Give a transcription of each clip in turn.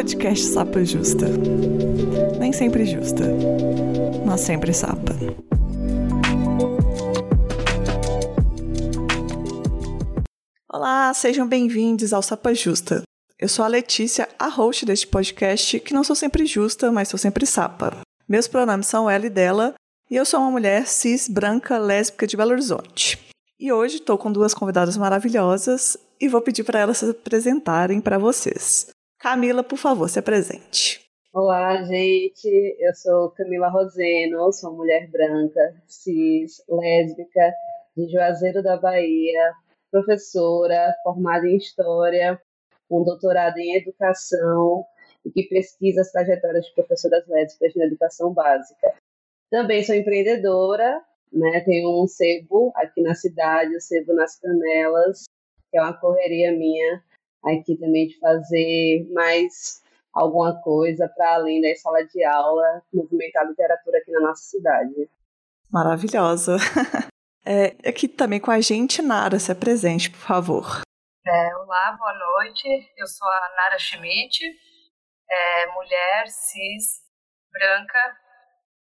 podcast Sapa Justa. Nem sempre justa, mas sempre sapa. Olá, sejam bem-vindos ao Sapa Justa. Eu sou a Letícia, a host deste podcast, que não sou sempre justa, mas sou sempre sapa. Meus pronomes são ela e dela, e eu sou uma mulher cis, branca, lésbica de Belo Horizonte. E hoje estou com duas convidadas maravilhosas e vou pedir para elas se apresentarem para vocês. Camila, por favor, se apresente. Olá, gente. Eu sou Camila Roseno, sou mulher branca, cis, lésbica, de Juazeiro da Bahia, professora, formada em História, com doutorado em Educação e que pesquisa as trajetórias de professoras lésbicas na educação básica. Também sou empreendedora, né? tenho um sebo aqui na cidade, o sebo nas Canelas, que é uma correria minha aqui também de fazer mais alguma coisa para além da sala de aula, movimentar a literatura aqui na nossa cidade. Maravilhosa. É, aqui também com a gente, Nara, se apresente, por favor. É, olá, boa noite. Eu sou a Nara Schmidt, é, mulher, cis, branca,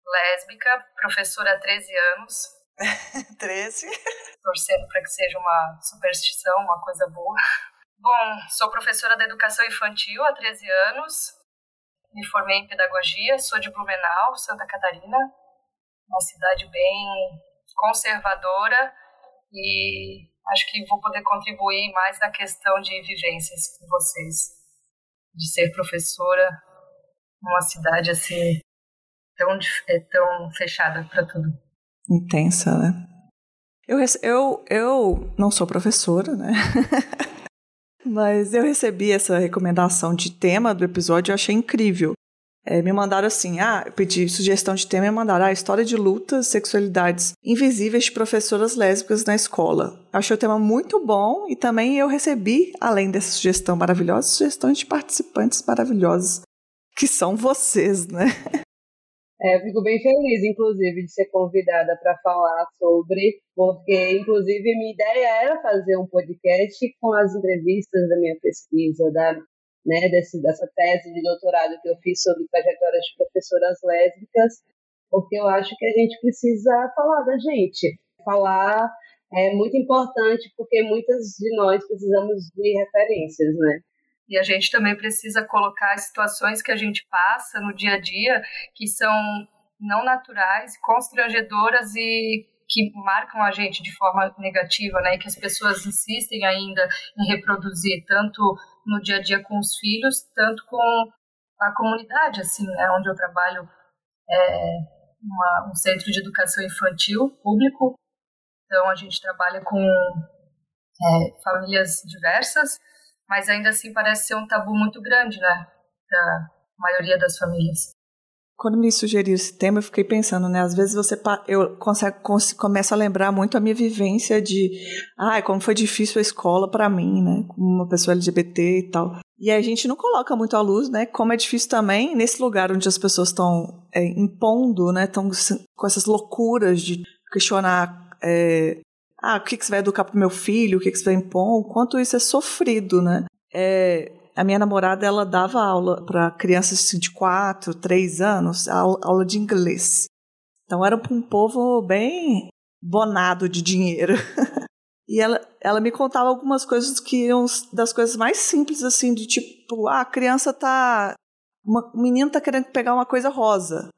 lésbica, professora há 13 anos. 13? Torcendo para que seja uma superstição, uma coisa boa. Bom, sou professora de educação infantil há 13 anos. Me formei em pedagogia, sou de Blumenau, Santa Catarina, uma cidade bem conservadora e acho que vou poder contribuir mais na questão de vivências com vocês, de ser professora numa cidade assim tão, é, tão fechada para tudo. Intensa, né? Eu, eu, eu não sou professora, né? Mas eu recebi essa recomendação de tema do episódio e achei incrível. É, me mandaram assim, ah, pedi sugestão de tema e mandaram, ah, história de lutas, sexualidades invisíveis de professoras lésbicas na escola. Achei o tema muito bom e também eu recebi, além dessa sugestão maravilhosa, sugestões de participantes maravilhosos, que são vocês, né? É, fico bem feliz, inclusive, de ser convidada para falar sobre, porque, inclusive, minha ideia era fazer um podcast com as entrevistas da minha pesquisa, da, né, desse, dessa tese de doutorado que eu fiz sobre trajetórias de professoras lésbicas, porque eu acho que a gente precisa falar da gente. Falar é muito importante, porque muitas de nós precisamos de referências, né? E a gente também precisa colocar situações que a gente passa no dia a dia que são não naturais, constrangedoras e que marcam a gente de forma negativa, né? E que as pessoas insistem ainda em reproduzir tanto no dia a dia com os filhos, tanto com a comunidade, assim, né? Onde eu trabalho é uma, um centro de educação infantil público, então a gente trabalha com é, famílias diversas mas ainda assim parece ser um tabu muito grande, né, da maioria das famílias. Quando me sugeriu esse tema, eu fiquei pensando, né? Às vezes você eu consegue, começo a lembrar muito a minha vivência de, ah, como foi difícil a escola para mim, né? Como uma pessoa LGBT e tal. E a gente não coloca muito à luz, né? Como é difícil também nesse lugar onde as pessoas estão é, impondo, né? Estão com essas loucuras de questionar é, ah, o que, que você vai educar pro meu filho, o que, que você vai impor, o quanto isso é sofrido, né? É, a minha namorada, ela dava aula para crianças assim, de 4, 3 anos, aula de inglês. Então era um povo bem bonado de dinheiro. e ela, ela me contava algumas coisas que iam das coisas mais simples, assim, de tipo, ah, a criança tá. Uma, o menino tá querendo pegar uma coisa rosa.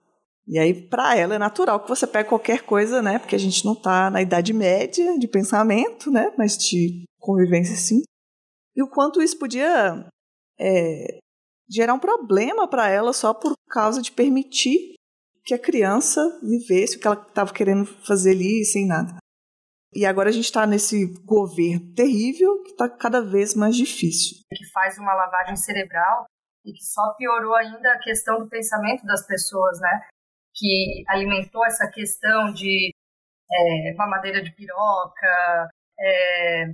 E aí, para ela, é natural que você pegue qualquer coisa, né? Porque a gente não está na idade média de pensamento, né? Mas de convivência, sim. E o quanto isso podia é, gerar um problema para ela só por causa de permitir que a criança vivesse o que ela estava querendo fazer ali sem nada. E agora a gente está nesse governo terrível que está cada vez mais difícil. Que faz uma lavagem cerebral e que só piorou ainda a questão do pensamento das pessoas, né? Que alimentou essa questão de é, mamadeira de piroca, é,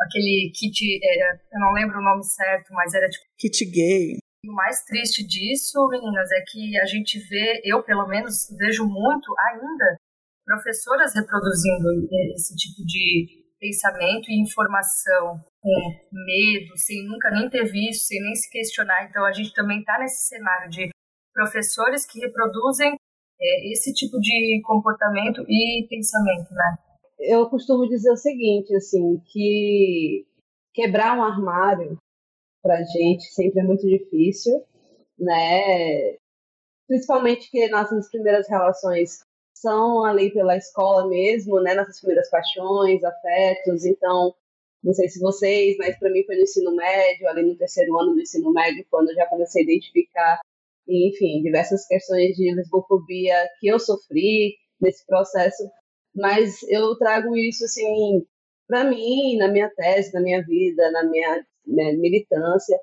aquele kit, era, eu não lembro o nome certo, mas era tipo. Kit gay. O mais triste disso, meninas, é que a gente vê, eu pelo menos vejo muito ainda, professoras reproduzindo esse tipo de pensamento e informação com medo, sem nunca nem ter visto, sem nem se questionar. Então a gente também está nesse cenário de professores que reproduzem é, esse tipo de comportamento e pensamento, né? Eu costumo dizer o seguinte, assim, que quebrar um armário para gente sempre é muito difícil, né? Principalmente que nossas primeiras relações são ali pela escola mesmo, né? Nossas primeiras paixões, afetos. Então, não sei se vocês, mas para mim foi no ensino médio, ali no terceiro ano do ensino médio, quando eu já comecei a identificar, enfim, diversas questões de lesbofobia que eu sofri nesse processo. Mas eu trago isso assim para mim, na minha tese, na minha vida, na minha né, militância,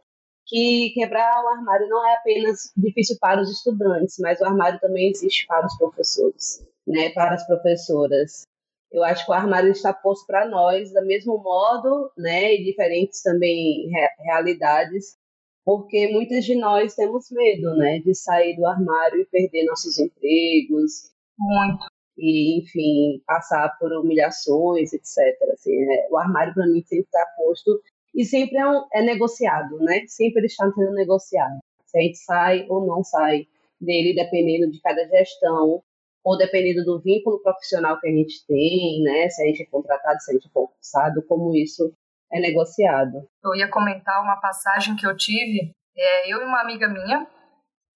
que quebrar o armário não é apenas difícil para os estudantes, mas o armário também existe para os professores, né, para as professoras. Eu acho que o armário está posto para nós do mesmo modo, né, e diferentes também re realidades, porque muitas de nós temos medo, né, de sair do armário e perder nossos empregos. Muito. E, enfim, passar por humilhações, etc. Assim, né? O armário, para mim, sempre está posto e sempre é, um, é negociado, né? Sempre ele está sendo negociado. Se a gente sai ou não sai dele, dependendo de cada gestão, ou dependendo do vínculo profissional que a gente tem, né? Se a gente é contratado, se a gente é concursado, como isso é negociado. Eu ia comentar uma passagem que eu tive. É, eu e uma amiga minha,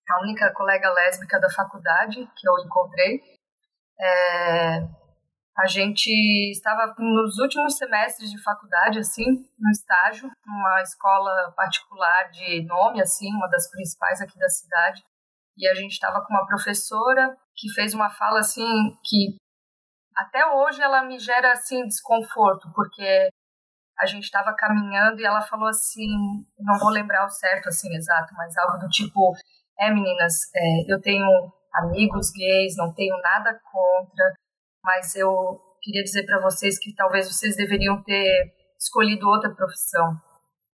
a única colega lésbica da faculdade que eu encontrei, é, a gente estava nos últimos semestres de faculdade, assim, no estágio, numa escola particular de nome, assim, uma das principais aqui da cidade. E a gente estava com uma professora que fez uma fala, assim, que até hoje ela me gera, assim, desconforto, porque a gente estava caminhando e ela falou assim, não vou lembrar o certo, assim, exato, mas algo do tipo, é, meninas, é, eu tenho amigos gays, não tenho nada contra, mas eu queria dizer para vocês que talvez vocês deveriam ter escolhido outra profissão,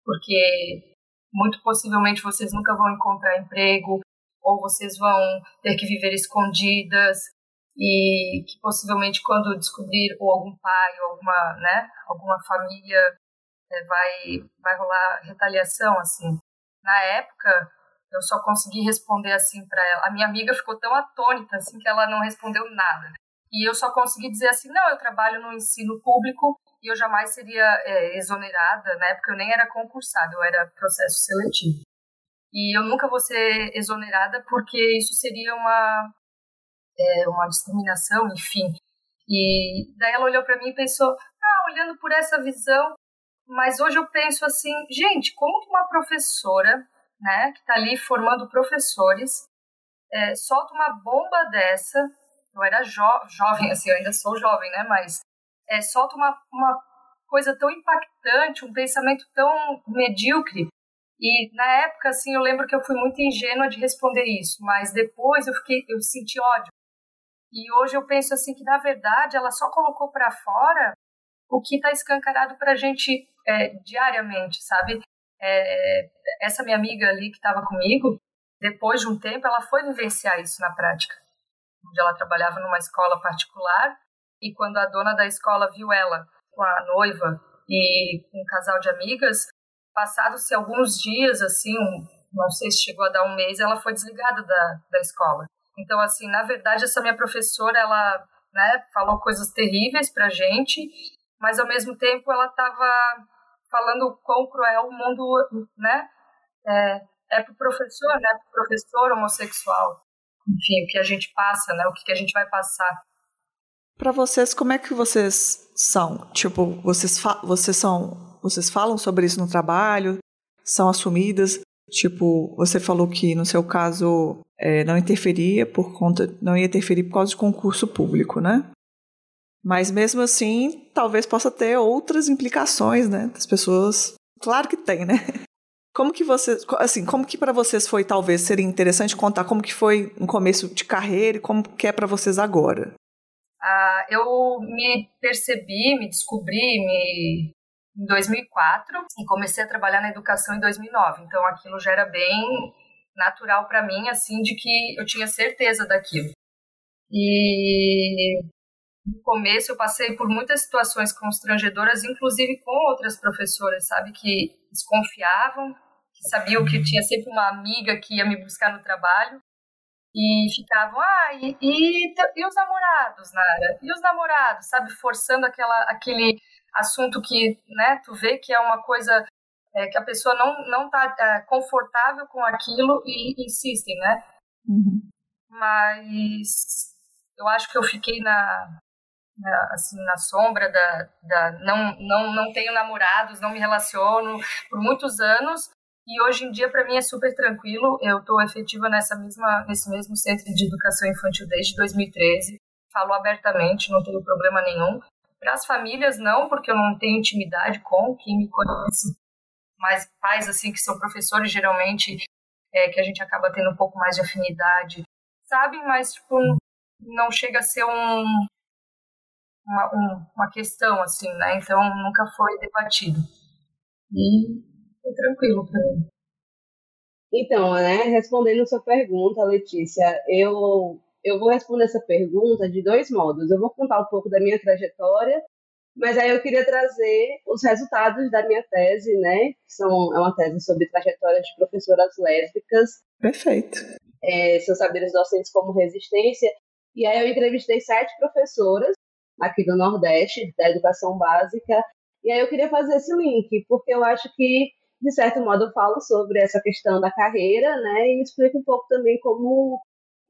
porque muito possivelmente vocês nunca vão encontrar emprego ou vocês vão ter que viver escondidas e que possivelmente quando descobrir ou algum pai ou alguma, né, alguma família é, vai vai rolar retaliação assim. Na época eu só consegui responder assim para ela. A minha amiga ficou tão atônita assim que ela não respondeu nada. E eu só consegui dizer assim, não, eu trabalho no ensino público e eu jamais seria é, exonerada. Na época eu nem era concursada, eu era processo seletivo. E eu nunca vou ser exonerada porque isso seria uma, é, uma discriminação, enfim. E daí ela olhou para mim e pensou, ah, olhando por essa visão, mas hoje eu penso assim, gente, como que uma professora, né, que está ali formando professores, é, solta uma bomba dessa eu era jo jovem, assim, eu ainda sou jovem, né? Mas é, solta uma, uma coisa tão impactante, um pensamento tão medíocre. E na época, assim, eu lembro que eu fui muito ingênua de responder isso, mas depois eu fiquei, eu senti ódio. E hoje eu penso assim que na verdade ela só colocou para fora o que está escancarado para a gente é, diariamente, sabe? É, essa minha amiga ali que estava comigo, depois de um tempo, ela foi vivenciar isso na prática onde ela trabalhava numa escola particular. E quando a dona da escola viu ela com a noiva e um casal de amigas, passados-se alguns dias, assim, não sei se chegou a dar um mês, ela foi desligada da, da escola. Então, assim, na verdade, essa minha professora, ela né, falou coisas terríveis pra gente, mas ao mesmo tempo ela estava falando quão cruel o mundo, né, é, é pro professor, né, pro professor homossexual enfim, o que a gente passa, né? O que a gente vai passar. Para vocês, como é que vocês são? Tipo, vocês, vocês são, vocês falam sobre isso no trabalho? São assumidas? Tipo, você falou que no seu caso é, não interferia por conta, não ia interferir por causa de concurso público, né? Mas mesmo assim, talvez possa ter outras implicações, né? Das pessoas. Claro que tem, né? Como que você, assim, como que para vocês foi talvez seria interessante contar como que foi no começo de carreira e como que é para vocês agora? Ah, eu me percebi, me descobri me, em 2004 e comecei a trabalhar na educação em 2009. Então aquilo já era bem natural para mim, assim, de que eu tinha certeza daquilo. E no começo eu passei por muitas situações constrangedoras, inclusive com outras professoras, sabe, que desconfiavam, que sabiam que tinha sempre uma amiga que ia me buscar no trabalho e ficavam, ah, e, e, e os namorados, Nara? E os namorados, sabe, forçando aquela, aquele assunto que, né, tu vê que é uma coisa é, que a pessoa não não tá é, confortável com aquilo e insistem, né? Uhum. Mas eu acho que eu fiquei na, na, assim na sombra da, da não não não tenho namorados, não me relaciono por muitos anos e hoje em dia para mim é super tranquilo. Eu estou efetiva nessa mesma nesse mesmo centro de educação infantil desde 2013. Falo abertamente, não tenho problema nenhum. Para as famílias não, porque eu não tenho intimidade com quem me conhece. Mas pais assim que são professores geralmente é, que a gente acaba tendo um pouco mais de afinidade, sabem, mas tipo não chega a ser um uma, um, uma questão assim, né? Então nunca foi debatido. E tranquilo para mim. Então, né, respondendo sua pergunta, Letícia, eu eu vou responder essa pergunta de dois modos. Eu vou contar um pouco da minha trajetória, mas aí eu queria trazer os resultados da minha tese, né? São, é uma tese sobre trajetórias de professoras lésbicas. Perfeito. É, seus saberes docentes como resistência. E aí eu entrevistei sete professoras aqui do Nordeste, da educação básica. E aí eu queria fazer esse link, porque eu acho que, de certo modo, eu falo sobre essa questão da carreira, né? E explico um pouco também como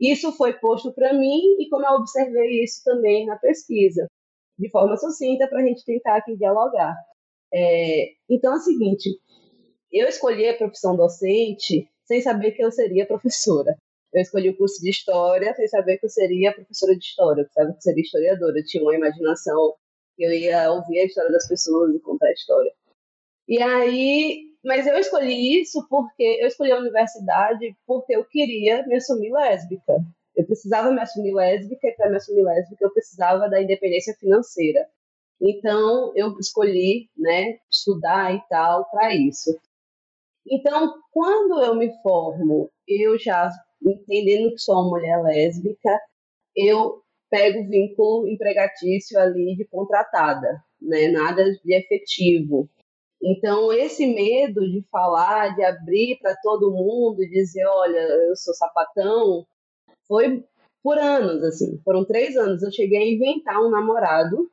isso foi posto para mim e como eu observei isso também na pesquisa, de forma sucinta para a gente tentar aqui dialogar. É, então é o seguinte, eu escolhi a profissão docente sem saber que eu seria professora. Eu escolhi o curso de História sem saber que eu seria professora de História, sabe que eu seria historiadora. Eu tinha uma imaginação eu ia ouvir a história das pessoas e contar a história. E aí mas eu escolhi isso porque eu escolhi a universidade porque eu queria me assumir lésbica. Eu precisava me assumir lésbica e para me assumir lésbica eu precisava da independência financeira. Então eu escolhi, né, estudar e tal para isso. Então, quando eu me formo, eu já entendendo que sou uma mulher lésbica, eu pego o vínculo empregatício ali de contratada, né? Nada de efetivo. Então, esse medo de falar, de abrir para todo mundo dizer, olha, eu sou sapatão, foi por anos, assim. Foram três anos. Eu cheguei a inventar um namorado,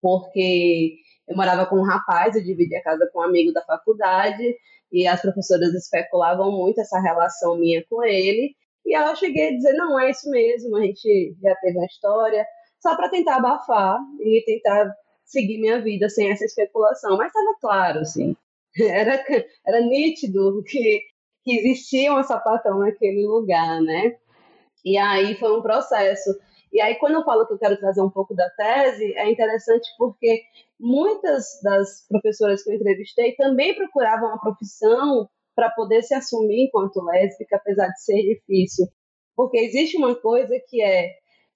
porque eu morava com um rapaz, eu dividia a casa com um amigo da faculdade, e as professoras especulavam muito essa relação minha com ele. E eu cheguei a dizer, não, é isso mesmo, a gente já teve uma história, só para tentar abafar e tentar seguir minha vida sem essa especulação. Mas estava claro, assim, era, era nítido que, que existia um sapatão naquele lugar, né? E aí foi um processo. E aí, quando eu falo que eu quero trazer um pouco da tese, é interessante porque muitas das professoras que eu entrevistei também procuravam a profissão para poder se assumir enquanto lésbica, apesar de ser difícil. Porque existe uma coisa que é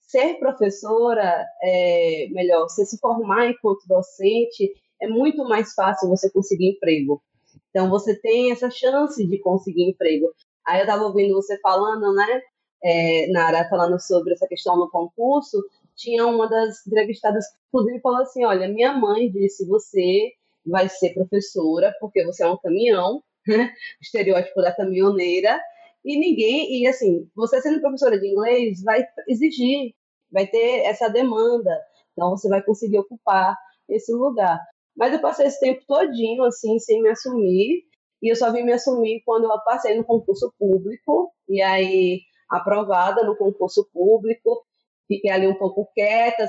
ser professora, é, melhor, você se formar enquanto docente, é muito mais fácil você conseguir emprego. Então, você tem essa chance de conseguir emprego. Aí eu estava ouvindo você falando, né, é, Nara, falando sobre essa questão do concurso, tinha uma das entrevistadas inclusive, falou assim, olha, minha mãe disse, você vai ser professora porque você é um caminhão, estereótipo da caminhoneira, e ninguém, e assim, você sendo professora de inglês vai exigir, vai ter essa demanda, então você vai conseguir ocupar esse lugar. Mas eu passei esse tempo todinho assim, sem me assumir, e eu só vim me assumir quando eu passei no concurso público, e aí aprovada no concurso público, fiquei ali um pouco quieta,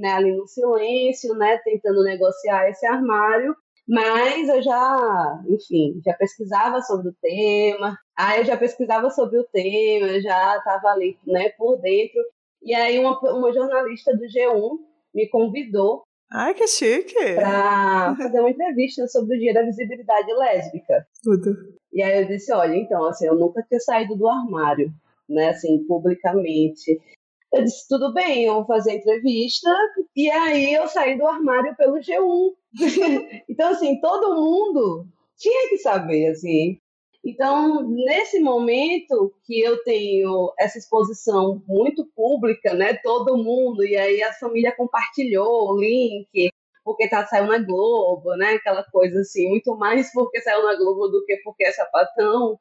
né, ali no silêncio, né, tentando negociar esse armário, mas eu já, enfim, já pesquisava sobre o tema, aí eu já pesquisava sobre o tema, eu já estava ali, né, por dentro, e aí uma, uma jornalista do G1 me convidou Ai, que chique! Para fazer uma entrevista sobre o Dia da Visibilidade Lésbica. Tudo. E aí eu disse, olha, então, assim, eu nunca tinha saído do armário, né, assim, publicamente. Eu disse, tudo bem, eu vou fazer a entrevista. E aí eu saí do armário pelo G1. então, assim, todo mundo tinha que saber, assim. Então, nesse momento que eu tenho essa exposição muito pública, né, todo mundo, e aí a família compartilhou o link, porque tá saiu na Globo, né, aquela coisa assim, muito mais porque saiu na Globo do que porque é sapatão,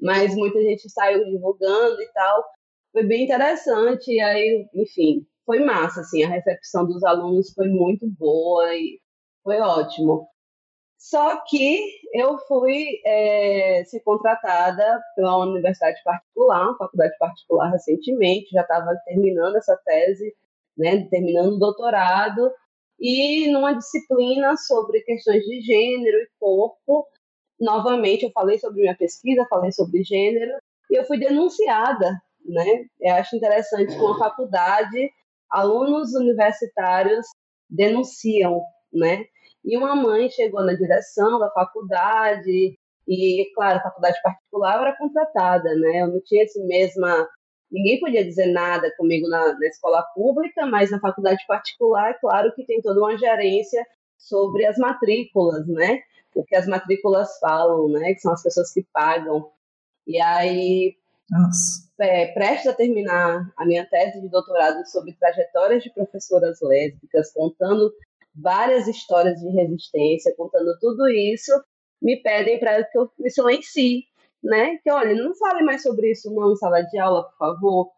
mas muita gente saiu divulgando e tal. Foi bem interessante, e aí, enfim, foi massa, assim, a recepção dos alunos foi muito boa e foi ótimo. Só que eu fui é, ser contratada pela universidade particular, uma faculdade particular recentemente, já estava terminando essa tese, né, terminando o doutorado, e numa disciplina sobre questões de gênero e corpo. Novamente, eu falei sobre minha pesquisa, falei sobre gênero, e eu fui denunciada. Né? Eu acho interessante que uma faculdade, alunos universitários denunciam né? E uma mãe chegou na direção da faculdade, e, claro, a faculdade particular era contratada, né? Eu não tinha esse mesma. Ninguém podia dizer nada comigo na, na escola pública, mas na faculdade particular, é claro que tem toda uma gerência sobre as matrículas, né? O que as matrículas falam, né? Que são as pessoas que pagam. E aí, é, prestes a terminar a minha tese de doutorado sobre trajetórias de professoras lésbicas, contando várias histórias de resistência, contando tudo isso, me pedem para que eu me silencie, né? Que olha, não fale mais sobre isso não em sala de aula, por favor.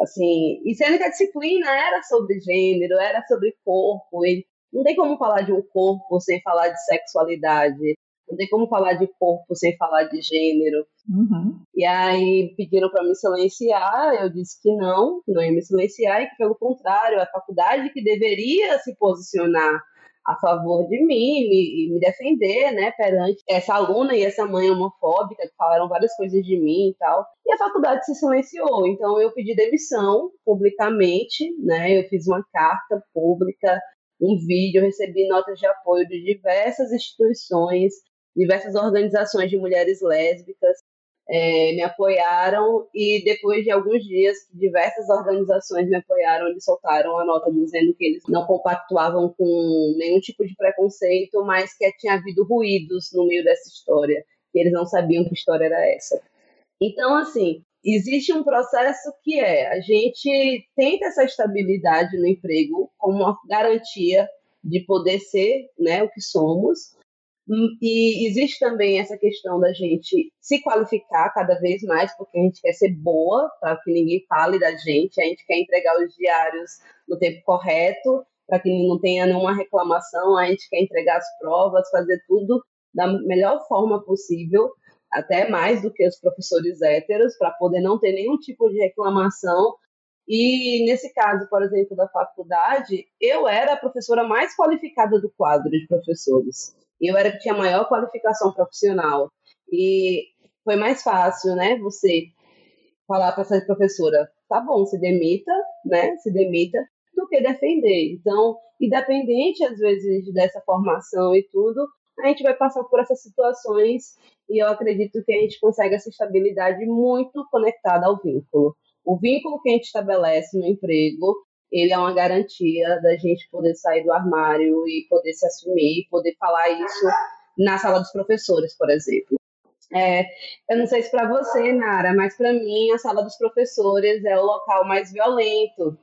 Assim, e sendo que a disciplina era sobre gênero, era sobre corpo, e não tem como falar de um corpo sem falar de sexualidade, não tem como falar de corpo sem falar de gênero. Uhum. E aí pediram para me silenciar, eu disse que não, que não ia me silenciar e que, pelo contrário, a faculdade que deveria se posicionar a favor de mim e me, me, defender, né, perante essa aluna e essa mãe homofóbica que falaram várias coisas de mim e tal. E a faculdade se silenciou, então eu pedi demissão publicamente, né, eu fiz uma carta pública, um vídeo, recebi notas de apoio de diversas instituições, diversas organizações de mulheres lésbicas, é, me apoiaram e depois de alguns dias diversas organizações me apoiaram eles soltaram a nota dizendo que eles não compactuavam com nenhum tipo de preconceito mas que tinha havido ruídos no meio dessa história que eles não sabiam que história era essa. Então assim existe um processo que é a gente tenta essa estabilidade no emprego como uma garantia de poder ser né, o que somos e existe também essa questão da gente se qualificar cada vez mais, porque a gente quer ser boa, para que ninguém fale da gente, a gente quer entregar os diários no tempo correto, para que não tenha nenhuma reclamação, a gente quer entregar as provas, fazer tudo da melhor forma possível, até mais do que os professores héteros, para poder não ter nenhum tipo de reclamação. E nesse caso, por exemplo, da faculdade, eu era a professora mais qualificada do quadro de professores eu era que tinha maior qualificação profissional. E foi mais fácil, né, você falar para essa professora, tá bom, se demita, né, se demita, do que defender. Então, independente, às vezes, dessa formação e tudo, a gente vai passar por essas situações e eu acredito que a gente consegue essa estabilidade muito conectada ao vínculo. O vínculo que a gente estabelece no emprego ele é uma garantia da gente poder sair do armário e poder se assumir, poder falar isso na sala dos professores, por exemplo. É, eu não sei se para você, Nara, mas para mim a sala dos professores é o local mais violento.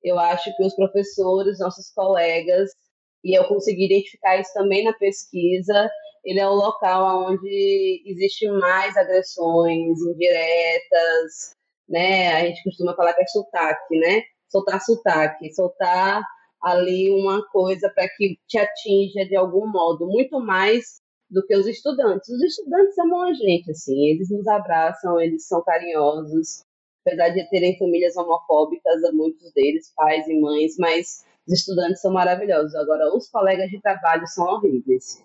Eu acho que os professores, nossos colegas, e eu consegui identificar isso também na pesquisa, ele é o local onde existe mais agressões indiretas, né? A gente costuma falar que é sotaque, né? Soltar sotaque, soltar ali uma coisa para que te atinja de algum modo, muito mais do que os estudantes. Os estudantes amam a gente, assim, eles nos abraçam, eles são carinhosos, apesar de terem famílias homofóbicas, muitos deles, pais e mães, mas os estudantes são maravilhosos. Agora, os colegas de trabalho são horríveis.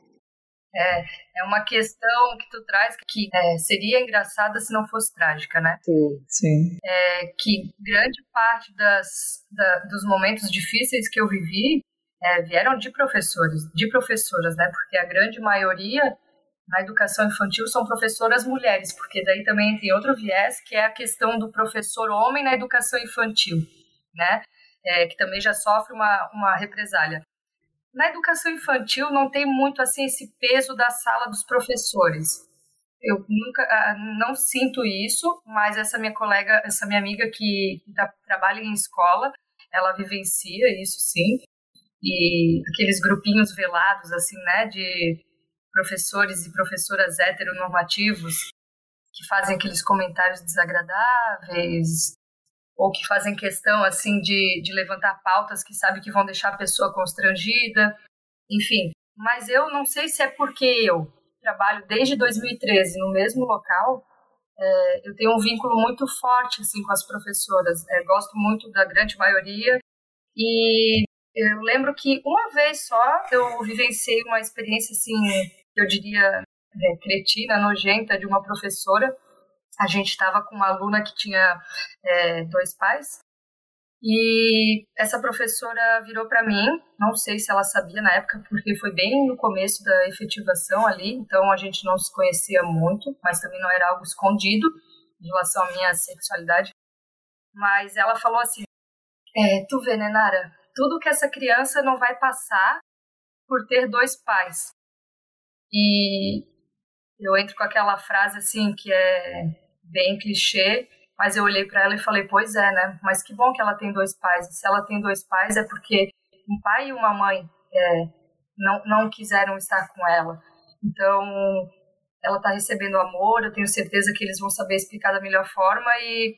É, é uma questão que tu traz que é, seria engraçada se não fosse trágica, né? Sim. Sim. É, que grande parte das, da, dos momentos difíceis que eu vivi é, vieram de professores, de professoras, né? Porque a grande maioria na educação infantil são professoras mulheres, porque daí também tem outro viés que é a questão do professor homem na educação infantil, né? É, que também já sofre uma, uma represália. Na educação infantil não tem muito assim esse peso da sala dos professores. eu nunca ah, não sinto isso, mas essa minha colega, essa minha amiga que, trabalha em escola, ela vivencia isso sim. E aqueles grupinhos velados, assim, né, de professores e professoras heteronormativos que fazem aqueles comentários desagradáveis ou que fazem questão, assim, de, de levantar pautas que sabe que vão deixar a pessoa constrangida, enfim. Mas eu não sei se é porque eu trabalho desde 2013 no mesmo local, é, eu tenho um vínculo muito forte assim com as professoras. É, gosto muito da grande maioria e eu lembro que uma vez só eu vivenciei uma experiência assim, eu diria é, cretina, nojenta de uma professora. A gente estava com uma aluna que tinha é, dois pais e essa professora virou para mim, não sei se ela sabia na época, porque foi bem no começo da efetivação ali, então a gente não se conhecia muito, mas também não era algo escondido em relação à minha sexualidade. Mas ela falou assim: é, Tu vê, né, Nara, tudo que essa criança não vai passar por ter dois pais. E eu entro com aquela frase assim que é bem clichê, mas eu olhei para ela e falei, pois é, né? Mas que bom que ela tem dois pais. E se ela tem dois pais é porque um pai e uma mãe é, não, não quiseram estar com ela. Então, ela está recebendo amor, eu tenho certeza que eles vão saber explicar da melhor forma e,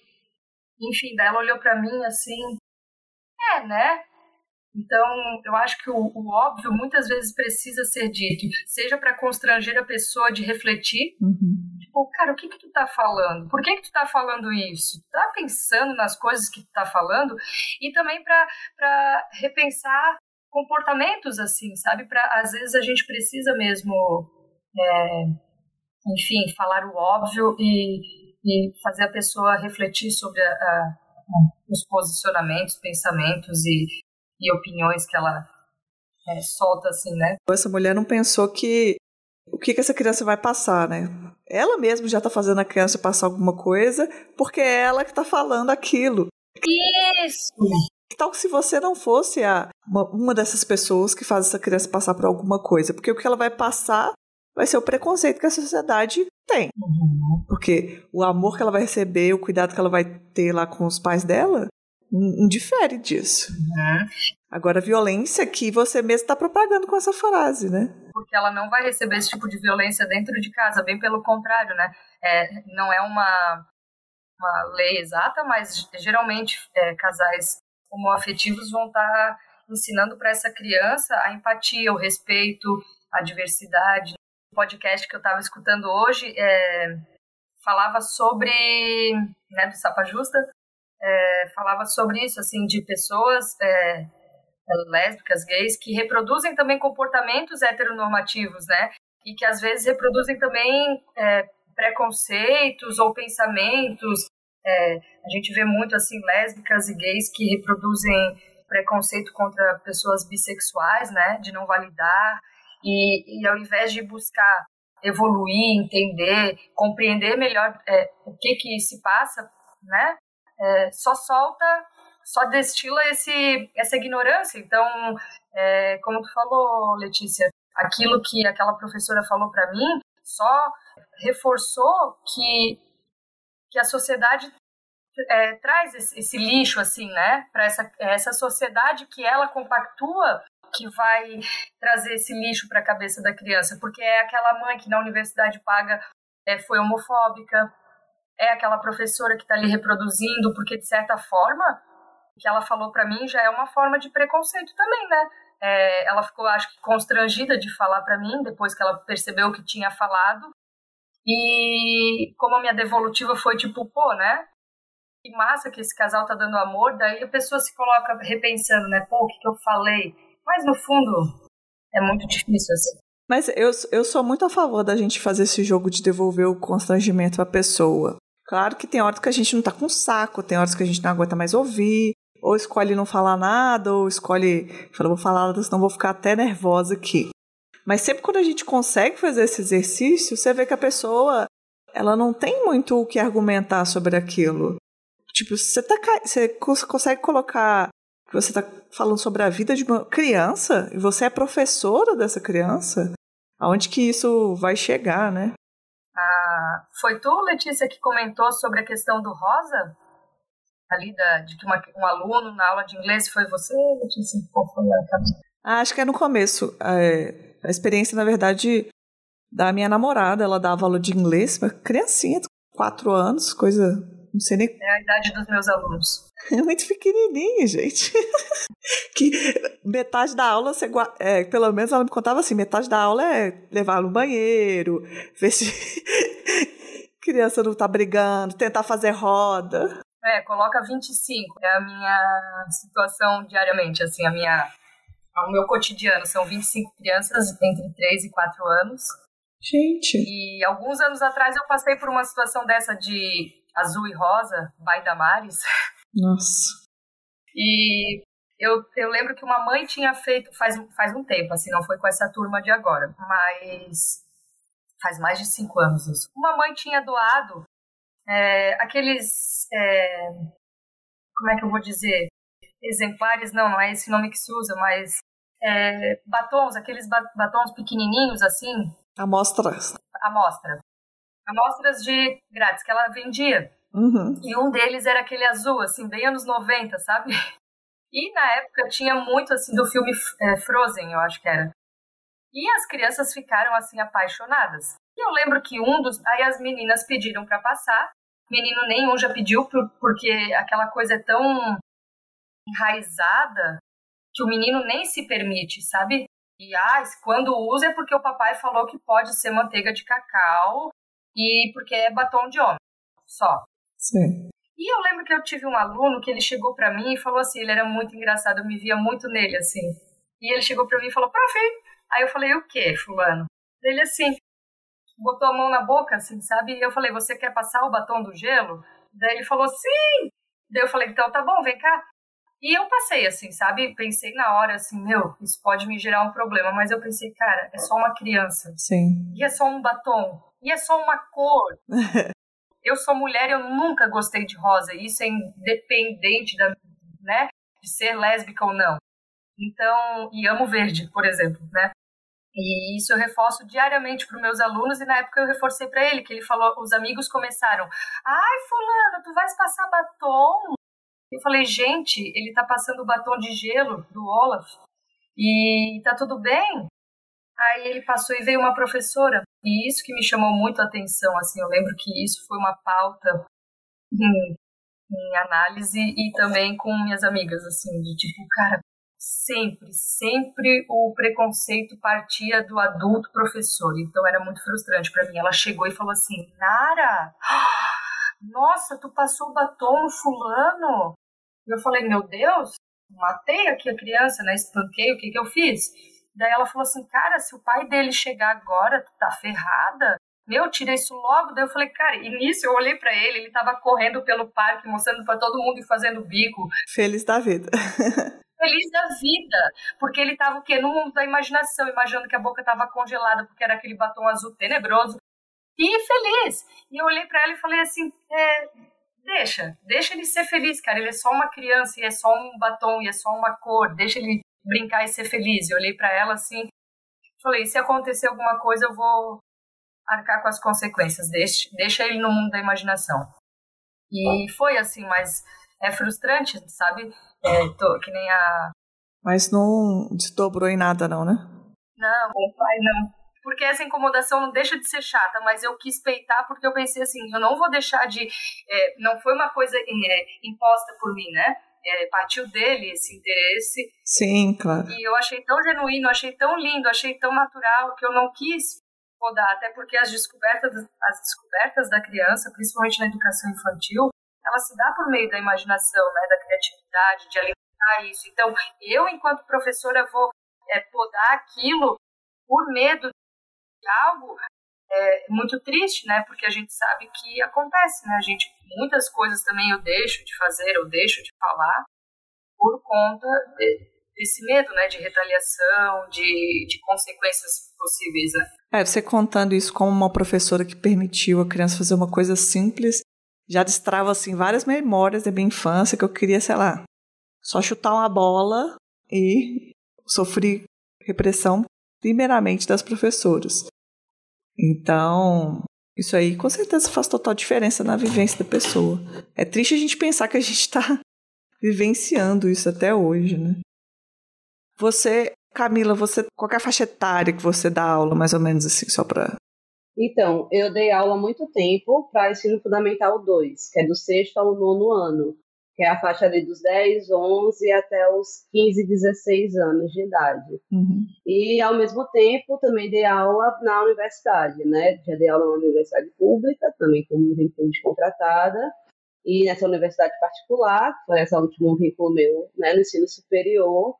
enfim, daí ela olhou para mim assim, é, né? Então, eu acho que o, o, óbvio muitas vezes precisa ser dito, seja para constranger a pessoa de refletir, uhum. Tipo, cara, o que que tu tá falando? Por que que tu tá falando isso? Tu tá pensando nas coisas que tu tá falando? E também para repensar comportamentos assim, sabe? Para às vezes a gente precisa mesmo, é, enfim, falar o óbvio e, e fazer a pessoa refletir sobre a, a, os posicionamentos, pensamentos e e opiniões que ela é, solta, assim, né? Essa mulher não pensou que o que, que essa criança vai passar, né? Ela mesma já está fazendo a criança passar alguma coisa, porque é ela que está falando aquilo. Isso! Que tal se você não fosse a, uma, uma dessas pessoas que faz essa criança passar por alguma coisa? Porque o que ela vai passar vai ser o preconceito que a sociedade tem. Uhum. Porque o amor que ela vai receber, o cuidado que ela vai ter lá com os pais dela, indifere disso. Uhum. Agora, violência que você mesmo está propagando com essa frase, né? Porque ela não vai receber esse tipo de violência dentro de casa, bem pelo contrário, né? É, não é uma, uma lei exata, mas geralmente é, casais homoafetivos vão estar tá ensinando para essa criança a empatia, o respeito, a diversidade. O podcast que eu estava escutando hoje é, falava sobre, né, do Sapa Justa, é, falava sobre isso, assim, de pessoas é, lésbicas, gays, que reproduzem também comportamentos heteronormativos, né? E que às vezes reproduzem também é, preconceitos ou pensamentos. É, a gente vê muito, assim, lésbicas e gays que reproduzem preconceito contra pessoas bissexuais, né? De não validar. E, e ao invés de buscar evoluir, entender, compreender melhor é, o que que se passa, né? É, só solta, só destila esse, essa ignorância. Então, é, como tu falou, Letícia, aquilo que aquela professora falou para mim só reforçou que, que a sociedade é, traz esse, esse, lixo assim, né, para essa, essa sociedade que ela compactua que vai trazer esse lixo para a cabeça da criança, porque é aquela mãe que na universidade paga é, foi homofóbica, é aquela professora que está ali reproduzindo, porque de certa forma, o que ela falou para mim já é uma forma de preconceito também, né? É, ela ficou, acho que, constrangida de falar para mim depois que ela percebeu o que tinha falado. E como a minha devolutiva foi tipo, pô, né? Que massa que esse casal tá dando amor, daí a pessoa se coloca repensando, né? Pô, o que, que eu falei? Mas no fundo, é muito difícil assim. Mas eu, eu sou muito a favor da gente fazer esse jogo de devolver o constrangimento à pessoa. Claro que tem horas que a gente não tá com saco, tem horas que a gente não aguenta mais ouvir, ou escolhe não falar nada, ou escolhe, fala, vou falar nada, senão vou ficar até nervosa aqui. Mas sempre quando a gente consegue fazer esse exercício, você vê que a pessoa, ela não tem muito o que argumentar sobre aquilo. Tipo, você, tá, você consegue colocar que você está falando sobre a vida de uma criança e você é professora dessa criança, aonde que isso vai chegar, né? A a... Foi tu, Letícia, que comentou sobre a questão do rosa? Ali, da, de que uma, um aluno na aula de inglês foi você, Letícia? Qual foi a ah, Acho que é no começo. É, a experiência, na verdade, da minha namorada. Ela dava aula de inglês para criancinha, quatro anos, coisa. Não sei nem. É a idade dos meus alunos. É muito pequenininho, gente. que metade da aula, você, é, pelo menos ela me contava assim, metade da aula é levar no banheiro, ver se criança não tá brigando, tentar fazer roda. É, coloca 25. É a minha situação diariamente, assim, a minha o meu cotidiano. São 25 crianças entre 3 e 4 anos. Gente. E alguns anos atrás eu passei por uma situação dessa de azul e rosa, by Damares. Nossa. E eu, eu lembro que uma mãe tinha feito, faz, faz um tempo, assim, não foi com essa turma de agora, mas faz mais de cinco anos isso. Uma mãe tinha doado é, aqueles. É, como é que eu vou dizer? Exemplares, não, não é esse nome que se usa, mas é, batons, aqueles batons pequenininhos assim. Amostras. Amostra. Amostras de grátis que ela vendia. Uhum. E um deles era aquele azul, assim, bem anos 90, sabe? E na época tinha muito, assim, do filme é, Frozen, eu acho que era. E as crianças ficaram, assim, apaixonadas. E eu lembro que um dos. Aí as meninas pediram para passar. Menino nenhum já pediu, porque aquela coisa é tão enraizada que o menino nem se permite, sabe? E ah, quando usa é porque o papai falou que pode ser manteiga de cacau e porque é batom de homem. Só. Sim. E eu lembro que eu tive um aluno que ele chegou para mim e falou assim, ele era muito engraçado, eu me via muito nele assim. E ele chegou para mim e falou: "Prof". Aí eu falei: "O quê, fulano?" Ele assim, botou a mão na boca assim, sabe? E eu falei: "Você quer passar o batom do gelo?" Daí ele falou: "Sim". Daí eu falei: "Então tá bom, vem cá". E eu passei assim, sabe? Pensei na hora assim, meu, isso pode me gerar um problema, mas eu pensei, cara, é só uma criança. Sim. E é só um batom. E é só uma cor. eu sou mulher, eu nunca gostei de rosa. Isso é independente da, né, de ser lésbica ou não. Então, e amo verde, por exemplo, né? E isso eu reforço diariamente para os meus alunos e na época eu reforcei para ele que ele falou, os amigos começaram: "Ai, fulano, tu vais passar batom?" Eu falei, gente, ele tá passando o batom de gelo do Olaf e tá tudo bem? Aí ele passou e veio uma professora, e isso que me chamou muito a atenção, assim, eu lembro que isso foi uma pauta em, em análise e também com minhas amigas, assim, de tipo, cara, sempre, sempre o preconceito partia do adulto professor, então era muito frustrante para mim. Ela chegou e falou assim, Nara, nossa, tu passou o batom no fulano? Eu falei, meu Deus, matei aqui a criança, né? Espanquei, o que que eu fiz? Daí ela falou assim, cara, se o pai dele chegar agora, tu tá ferrada. Meu, tira isso logo. Daí eu falei, cara, e nisso eu olhei para ele, ele tava correndo pelo parque, mostrando para todo mundo e fazendo bico. Feliz da vida. Feliz da vida, porque ele tava o quê? No mundo da imaginação, imaginando que a boca tava congelada porque era aquele batom azul tenebroso. E feliz. E eu olhei para ela e falei assim, é, deixa, deixa ele ser feliz, cara. Ele é só uma criança e é só um batom e é só uma cor. Deixa ele brincar e ser feliz. Eu olhei para ela assim, falei: se acontecer alguma coisa, eu vou arcar com as consequências. Deixa, deixa ele no mundo da imaginação. E foi assim, mas é frustrante, sabe? É, tô, que nem a. Mas não desdobrou em nada, não, né? Não, o pai não porque essa incomodação não deixa de ser chata, mas eu quis peitar porque eu pensei assim, eu não vou deixar de. É, não foi uma coisa é, imposta por mim, né? É, partiu dele esse interesse. Sim, claro. E eu achei tão genuíno, achei tão lindo, achei tão natural que eu não quis podar, até porque as descobertas, as descobertas da criança, principalmente na educação infantil, ela se dá por meio da imaginação, né, da criatividade, de alimentar isso. Então, eu, enquanto professora, vou é, podar aquilo por medo algo é muito triste, né? Porque a gente sabe que acontece, né? A gente muitas coisas também eu deixo de fazer, eu deixo de falar por conta de, desse medo, né? De retaliação, de, de consequências possíveis, né? É, você contando isso como uma professora que permitiu a criança fazer uma coisa simples, já destrava assim várias memórias da minha infância que eu queria, sei lá, só chutar uma bola e sofri repressão primeiramente das professoras. Então, Isso aí com certeza faz total diferença na vivência da pessoa. É triste a gente pensar que a gente está vivenciando isso até hoje, né? Você, Camila, você qual é a faixa etária que você dá aula, mais ou menos assim, só para então, eu dei aula há muito tempo para ensino fundamental 2, que é do sexto ao nono ano, que é a faixa ali dos 10, 11 até os 15, 16 anos de idade. Uhum. E, ao mesmo tempo, também dei aula na universidade, né? Já dei aula na universidade pública, também como vínculo de contratada, e nessa universidade particular, foi esse último vínculo meu, né, no ensino superior.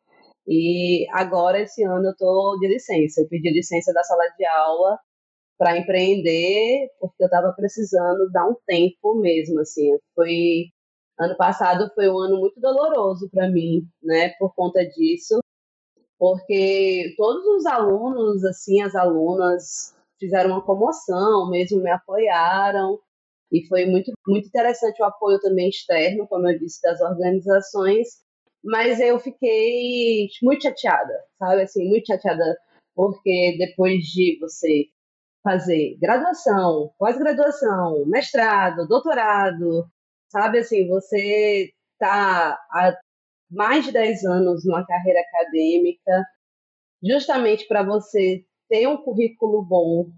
E agora, esse ano, eu estou de licença. Eu pedi licença da sala de aula para empreender, porque eu estava precisando dar um tempo mesmo, assim. Foi ano passado foi um ano muito doloroso para mim, né, por conta disso, porque todos os alunos, assim, as alunas fizeram uma comoção, mesmo me apoiaram, e foi muito muito interessante o apoio também externo, como eu disse, das organizações, mas eu fiquei muito chateada, sabe, assim, muito chateada porque depois de você fazer graduação, pós-graduação, mestrado, doutorado, sabe assim, você está há mais de 10 anos numa carreira acadêmica, justamente para você ter um currículo bom,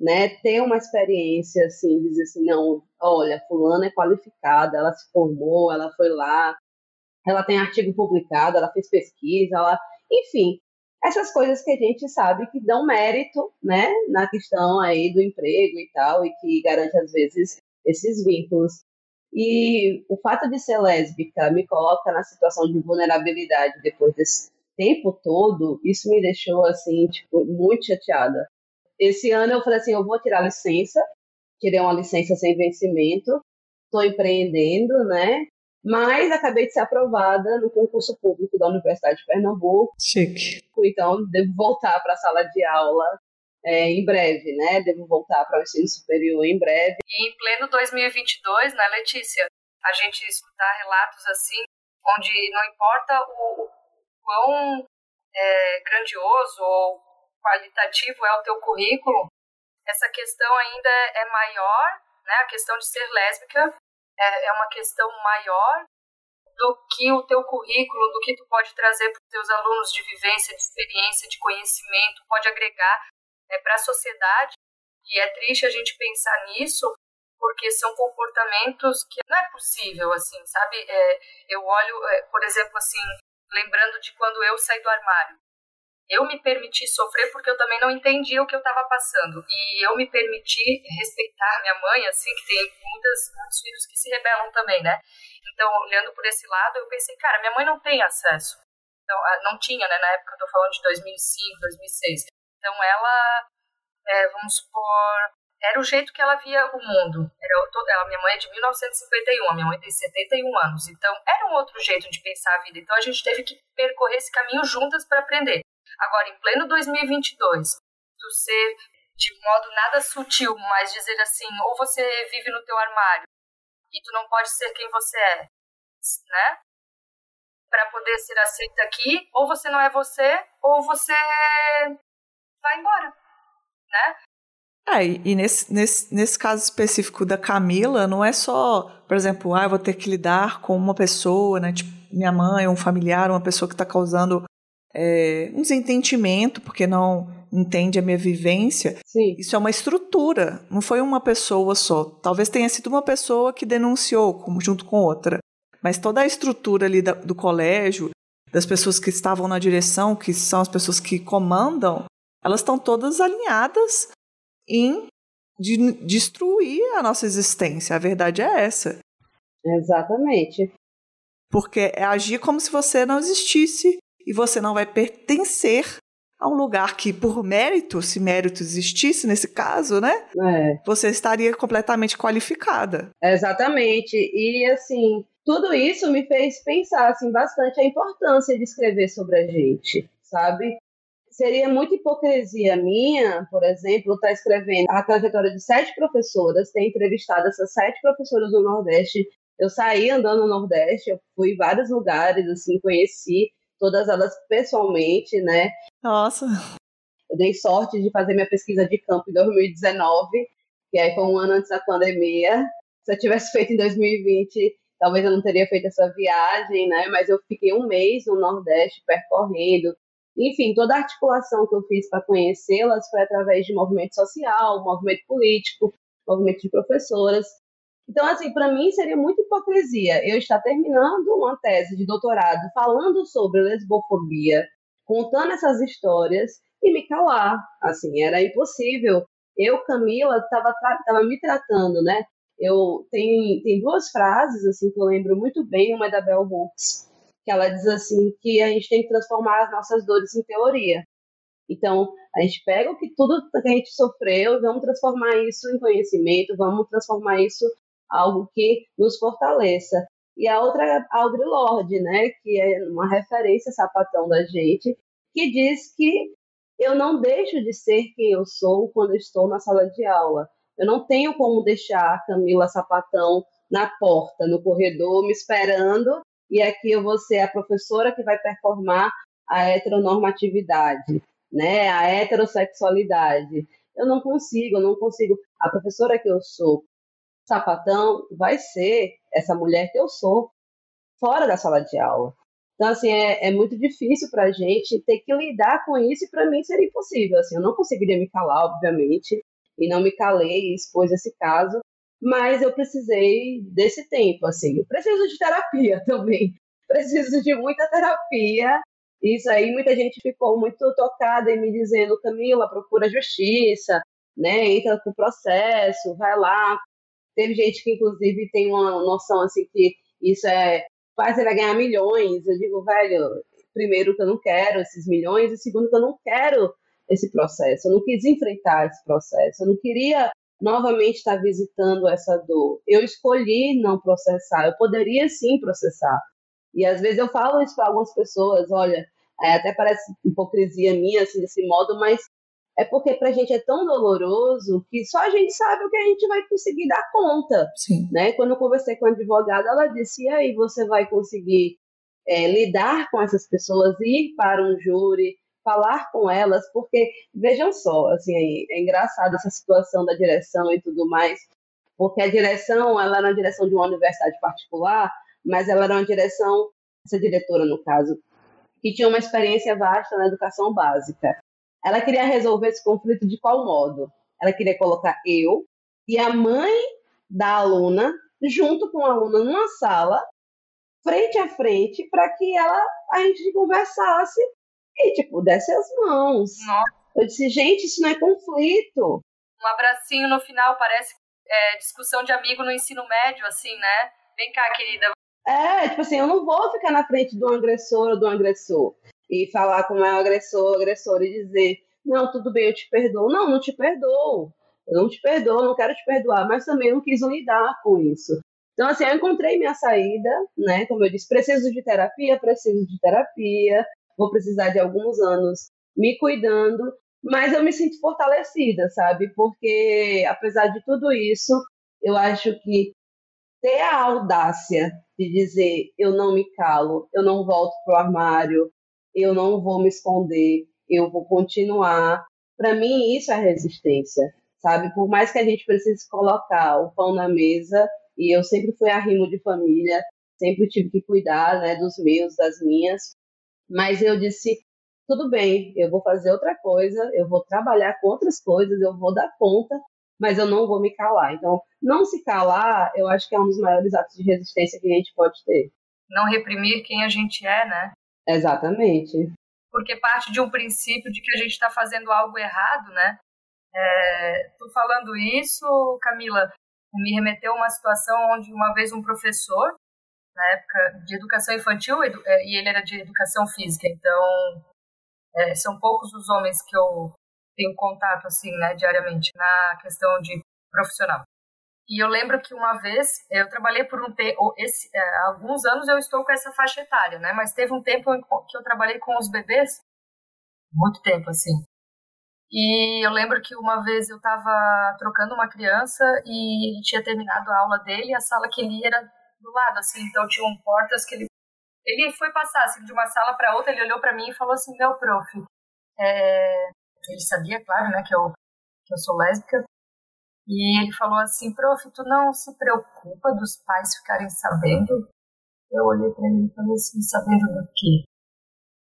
né, ter uma experiência assim, dizer assim, não, olha, fulana é qualificada, ela se formou, ela foi lá, ela tem artigo publicado, ela fez pesquisa, ela, enfim, essas coisas que a gente sabe que dão mérito, né, na questão aí do emprego e tal, e que garante às vezes esses vínculos. E o fato de ser lésbica me coloca na situação de vulnerabilidade depois desse tempo todo, isso me deixou assim, tipo, muito chateada. Esse ano eu falei assim, eu vou tirar licença, tirei uma licença sem vencimento, estou empreendendo, né? mas acabei de ser aprovada no concurso público da Universidade de Pernambuco. Chique. Então, devo voltar para a sala de aula é, em breve, né? Devo voltar para o ensino superior em breve. E em pleno 2022, né, Letícia? A gente escutar relatos assim, onde não importa o, o quão é, grandioso ou qualitativo é o teu currículo, essa questão ainda é maior, né? A questão de ser lésbica é, é uma questão maior do que o teu currículo, do que tu pode trazer para os teus alunos de vivência, de experiência, de conhecimento, pode agregar é, para a sociedade. E é triste a gente pensar nisso, porque são comportamentos que não é possível, assim, sabe? É, eu olho, é, por exemplo, assim, lembrando de quando eu saí do armário eu me permiti sofrer porque eu também não entendia o que eu estava passando. E eu me permiti respeitar minha mãe, assim, que tem muitas, muitos filhos que se rebelam também, né? Então, olhando por esse lado, eu pensei, cara, minha mãe não tem acesso. Então, não tinha, né? Na época, eu tô falando de 2005, 2006. Então, ela, é, vamos supor, era o jeito que ela via o mundo. Era, ela, minha mãe é de 1951, a minha mãe tem 71 anos. Então, era um outro jeito de pensar a vida. Então, a gente teve que percorrer esse caminho juntas para aprender. Agora, em pleno 2022, tu ser de modo nada sutil, mas dizer assim, ou você vive no teu armário e tu não pode ser quem você é, né? Para poder ser aceita aqui, ou você não é você, ou você vai embora, né? É, e nesse, nesse, nesse caso específico da Camila, não é só, por exemplo, ah, eu vou ter que lidar com uma pessoa, né, tipo minha mãe, um familiar, uma pessoa que está causando é, um desentendimento, porque não entende a minha vivência. Sim. Isso é uma estrutura, não foi uma pessoa só. Talvez tenha sido uma pessoa que denunciou junto com outra. Mas toda a estrutura ali da, do colégio, das pessoas que estavam na direção, que são as pessoas que comandam, elas estão todas alinhadas em de destruir a nossa existência. A verdade é essa. Exatamente. Porque é agir como se você não existisse e você não vai pertencer a um lugar que, por mérito, se mérito existisse nesse caso, né? É. Você estaria completamente qualificada. Exatamente. E assim, tudo isso me fez pensar assim, bastante a importância de escrever sobre a gente, sabe? Seria muita hipocrisia minha, por exemplo, estar tá escrevendo a trajetória de sete professoras, ter entrevistado essas sete professoras do Nordeste. Eu saí andando no Nordeste, eu fui em vários lugares, assim, conheci todas elas pessoalmente, né? Nossa. Eu dei sorte de fazer minha pesquisa de campo em 2019 que aí foi um ano antes da pandemia. Se eu tivesse feito em 2020, talvez eu não teria feito essa viagem, né? Mas eu fiquei um mês no Nordeste percorrendo. Enfim, toda a articulação que eu fiz para conhecê-las foi através de movimento social, movimento político, movimento de professoras. Então, assim, para mim seria muita hipocrisia eu estar terminando uma tese de doutorado falando sobre lesbofobia, contando essas histórias e me calar. Assim, era impossível. Eu, Camila, estava tava me tratando, né? Eu tem, tem duas frases assim que eu lembro muito bem, uma é da Bell Hooks, que ela diz assim que a gente tem que transformar as nossas dores em teoria. Então, a gente pega o que tudo que a gente sofreu e vamos transformar isso em conhecimento, vamos transformar isso em algo que nos fortaleça. E a outra é Audre Lorde, né, que é uma referência sapatão da gente, que diz que eu não deixo de ser quem eu sou quando estou na sala de aula. Eu não tenho como deixar a Camila Sapatão na porta, no corredor, me esperando, e aqui eu vou ser a professora que vai performar a heteronormatividade, né, a heterossexualidade. Eu não consigo, eu não consigo. A professora que eu sou, sapatão, vai ser essa mulher que eu sou, fora da sala de aula. Então, assim, é, é muito difícil para a gente ter que lidar com isso, e para mim seria impossível. Assim, eu não conseguiria me calar, obviamente, e não me calei e expus esse caso, mas eu precisei desse tempo, assim. Eu preciso de terapia também. Preciso de muita terapia. Isso aí, muita gente ficou muito tocada em me dizendo, Camila, procura justiça, né? Entra com o processo, vai lá. Teve gente que, inclusive, tem uma noção, assim, que isso é você vai ganhar milhões. Eu digo, velho, primeiro que eu não quero esses milhões, e segundo que eu não quero esse processo. Eu não quis enfrentar esse processo. Eu não queria novamente estar visitando essa dor. Eu escolhi não processar. Eu poderia sim processar. E às vezes eu falo isso para algumas pessoas, olha, é, até parece hipocrisia minha assim desse modo, mas é porque para a gente é tão doloroso que só a gente sabe o que a gente vai conseguir dar conta. Sim. Né? Quando eu conversei com a advogada, ela disse: e aí você vai conseguir é, lidar com essas pessoas, ir para um júri, falar com elas, porque vejam só, assim, é, é engraçado essa situação da direção e tudo mais, porque a direção, ela era uma direção de uma universidade particular, mas ela era uma direção, essa diretora no caso, que tinha uma experiência vasta na educação básica. Ela queria resolver esse conflito de qual modo? Ela queria colocar eu e a mãe da aluna junto com a aluna numa sala, frente a frente, para que ela a gente conversasse e tipo desse as mãos. Nossa. Eu disse, gente, isso não é conflito. Um abracinho no final parece é, discussão de amigo no ensino médio, assim, né? Vem cá, querida. É, tipo assim, eu não vou ficar na frente do agressor ou do agressor e falar com o meu agressor, agressor e dizer, não, tudo bem, eu te perdoo. Não, não te perdoo. Eu não te perdoo, não quero te perdoar, mas também não quis lidar com isso. Então, assim, eu encontrei minha saída, né? Como eu disse, preciso de terapia, preciso de terapia, vou precisar de alguns anos me cuidando, mas eu me sinto fortalecida, sabe? Porque, apesar de tudo isso, eu acho que ter a audácia de dizer eu não me calo, eu não volto pro armário, eu não vou me esconder, eu vou continuar. Para mim, isso é resistência, sabe? Por mais que a gente precise colocar o pão na mesa, e eu sempre fui arrimo de família, sempre tive que cuidar né, dos meus, das minhas, mas eu disse: tudo bem, eu vou fazer outra coisa, eu vou trabalhar com outras coisas, eu vou dar conta, mas eu não vou me calar. Então, não se calar, eu acho que é um dos maiores atos de resistência que a gente pode ter. Não reprimir quem a gente é, né? Exatamente. Porque parte de um princípio de que a gente está fazendo algo errado, né? É, tô falando isso, Camila, me remeteu a uma situação onde uma vez um professor, na época de educação infantil, é, e ele era de educação física, então é, são poucos os homens que eu tenho contato assim, né, diariamente na questão de profissional. E eu lembro que uma vez eu trabalhei por um tempo, é, alguns anos eu estou com essa faixa etária, né? Mas teve um tempo que eu trabalhei com os bebês, muito tempo assim. E eu lembro que uma vez eu estava trocando uma criança e tinha terminado a aula dele, a sala que ele ia era do lado, assim, então tinham portas que ele ele foi passar assim de uma sala para outra, ele olhou para mim e falou assim: "Meu prof, é... ele sabia, claro, né, que eu que eu sou lésbica E ele falou assim, prof, tu não se preocupa dos pais ficarem sabendo? Eu olhei para ele e falei assim, sabendo do quê?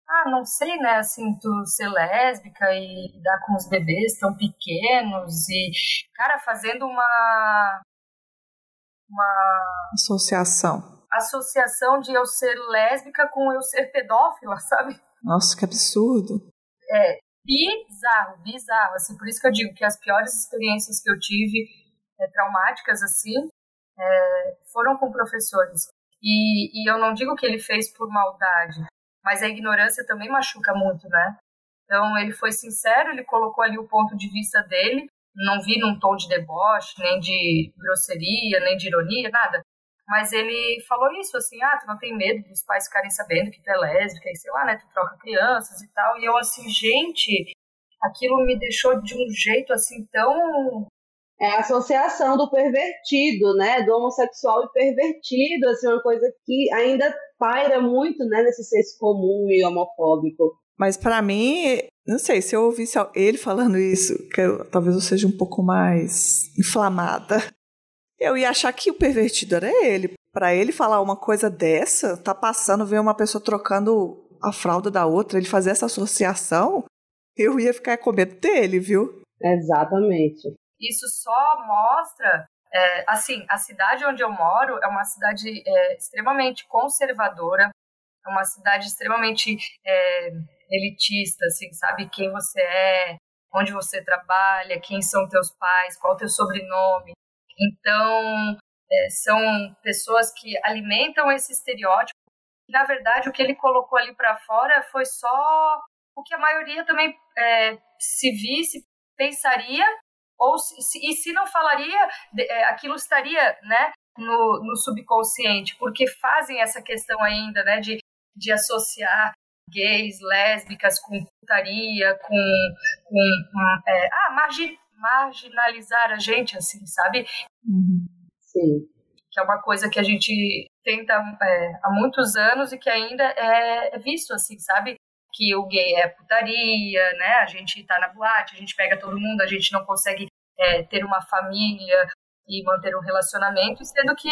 Ah, não sei, né, assim, tu ser lésbica e dar com os bebês tão pequenos e, cara, fazendo uma... Uma... Associação. Associação de eu ser lésbica com eu ser pedófila, sabe? Nossa, que absurdo. É, bizarro, bizarro, assim, por isso que eu digo que as piores experiências que eu tive, é, traumáticas, assim, é, foram com professores. E, e eu não digo que ele fez por maldade, mas a ignorância também machuca muito, né? Então ele foi sincero, ele colocou ali o ponto de vista dele, não vi num tom de deboche, nem de grosseria, nem de ironia, nada. Mas ele falou isso, assim, ah, tu não tem medo dos pais ficarem sabendo que tu é lésbica, e sei lá, né, tu troca crianças e tal. E eu, assim, gente, aquilo me deixou de um jeito, assim, tão... É a associação do pervertido, né, do homossexual e pervertido, assim, uma coisa que ainda paira muito, né, nesse senso comum e homofóbico. Mas para mim, não sei, se eu ouvisse ele falando isso, que eu, talvez eu seja um pouco mais inflamada. Eu ia achar que o pervertido era ele. Para ele falar uma coisa dessa, tá passando, ver uma pessoa trocando a fralda da outra, ele fazer essa associação, eu ia ficar com medo dele, viu? Exatamente. Isso só mostra é, assim, a cidade onde eu moro é uma cidade é, extremamente conservadora, é uma cidade extremamente é, elitista, assim, sabe quem você é, onde você trabalha, quem são teus pais, qual teu sobrenome. Então, é, são pessoas que alimentam esse estereótipo. Na verdade, o que ele colocou ali para fora foi só o que a maioria também é, se visse, pensaria ou se, e se não falaria, é, aquilo estaria, né, no, no subconsciente, porque fazem essa questão ainda, né, de, de associar gays, lésbicas com putaria, com, com é, ah, margin, marginalizar a gente, assim, sabe? Uhum. Sim. Que é uma coisa que a gente tenta é, há muitos anos e que ainda é, é visto, assim, sabe? que o gay é putaria, né? A gente tá na boate, a gente pega todo mundo, a gente não consegue é, ter uma família e manter um relacionamento, sendo que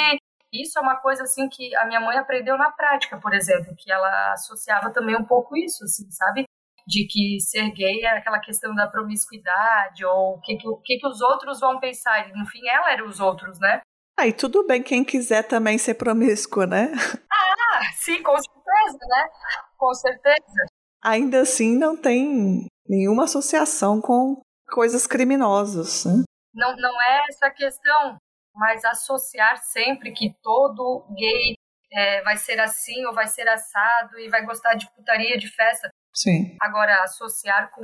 isso é uma coisa assim que a minha mãe aprendeu na prática, por exemplo, que ela associava também um pouco isso, assim, sabe? De que ser gay é aquela questão da promiscuidade, ou o que, que, que, que os outros vão pensar. E, no fim, ela era os outros, né? Ah, e tudo bem quem quiser também ser promíscuo, né? Ah, sim, com certeza, né? Com certeza ainda assim não tem nenhuma associação com coisas criminosas. Né? Não, não é essa questão, mas associar sempre que todo gay é, vai ser assim ou vai ser assado e vai gostar de putaria, de festa. Sim. Agora, associar com,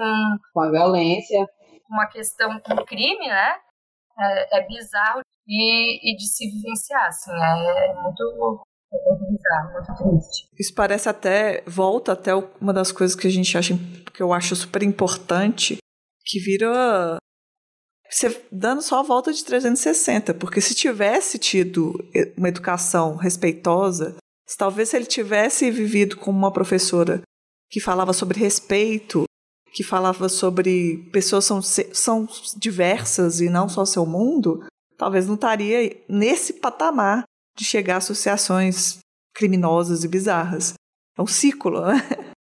com a violência, uma questão com crime, né? É, é bizarro e, e, de se vivenciar, assim, é muito é muito bizarro, muito triste. Isso parece até, volta até uma das coisas que a gente acha, que eu acho super importante, que vira você dando só a volta de 360, porque se tivesse tido uma educação respeitosa, se talvez ele tivesse vivido como uma professora que falava sobre respeito, que falava sobre pessoas são, são diversas e não só seu mundo, talvez não estaria nesse patamar de chegar a associações criminosas e bizarras. É um ciclo, né?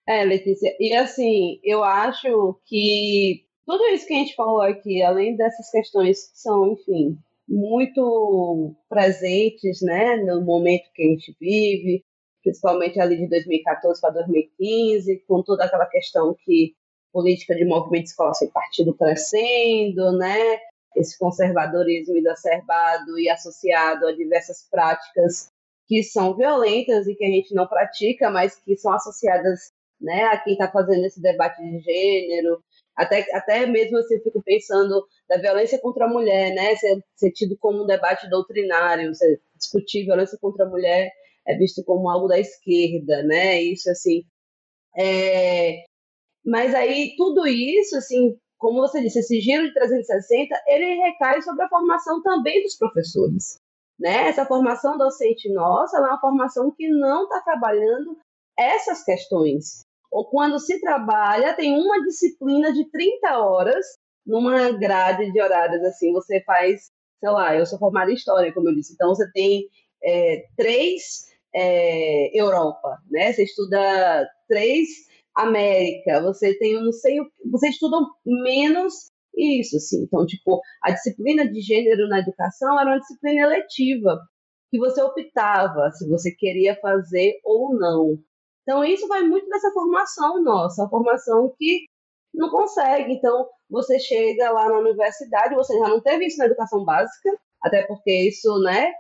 É, Letícia. E assim, eu acho que tudo isso que a gente falou aqui, além dessas questões que são, enfim, muito presentes, né, no momento que a gente vive, principalmente ali de 2014 para 2015, com toda aquela questão que política de movimento escola sem partido crescendo, né, esse conservadorismo exacerbado e associado a diversas práticas que são violentas e que a gente não pratica, mas que são associadas né, a quem está fazendo esse debate de gênero, até, até mesmo assim, eu fico pensando da violência contra a mulher, né, ser, ser tido como um debate doutrinário, ser, discutir violência contra a mulher é visto como algo da esquerda, né, isso assim, é... mas aí tudo isso, assim, como você disse, esse giro de 360, ele recai sobre a formação também dos professores. Né? Essa formação docente nossa é uma formação que não está trabalhando essas questões. Ou quando se trabalha, tem uma disciplina de 30 horas numa grade de horários assim, você faz, sei lá, eu sou formada em história, como eu disse, então você tem é, três é, Europa, né? Você estuda três América, você tem não sei você estuda menos isso, assim. Então, tipo, a disciplina de gênero na educação era uma disciplina eletiva que você optava se você queria fazer ou não. Então, isso vai muito dessa formação nossa, a formação que não consegue. Então, você chega lá na universidade, você já não teve isso na educação básica, até porque isso, né,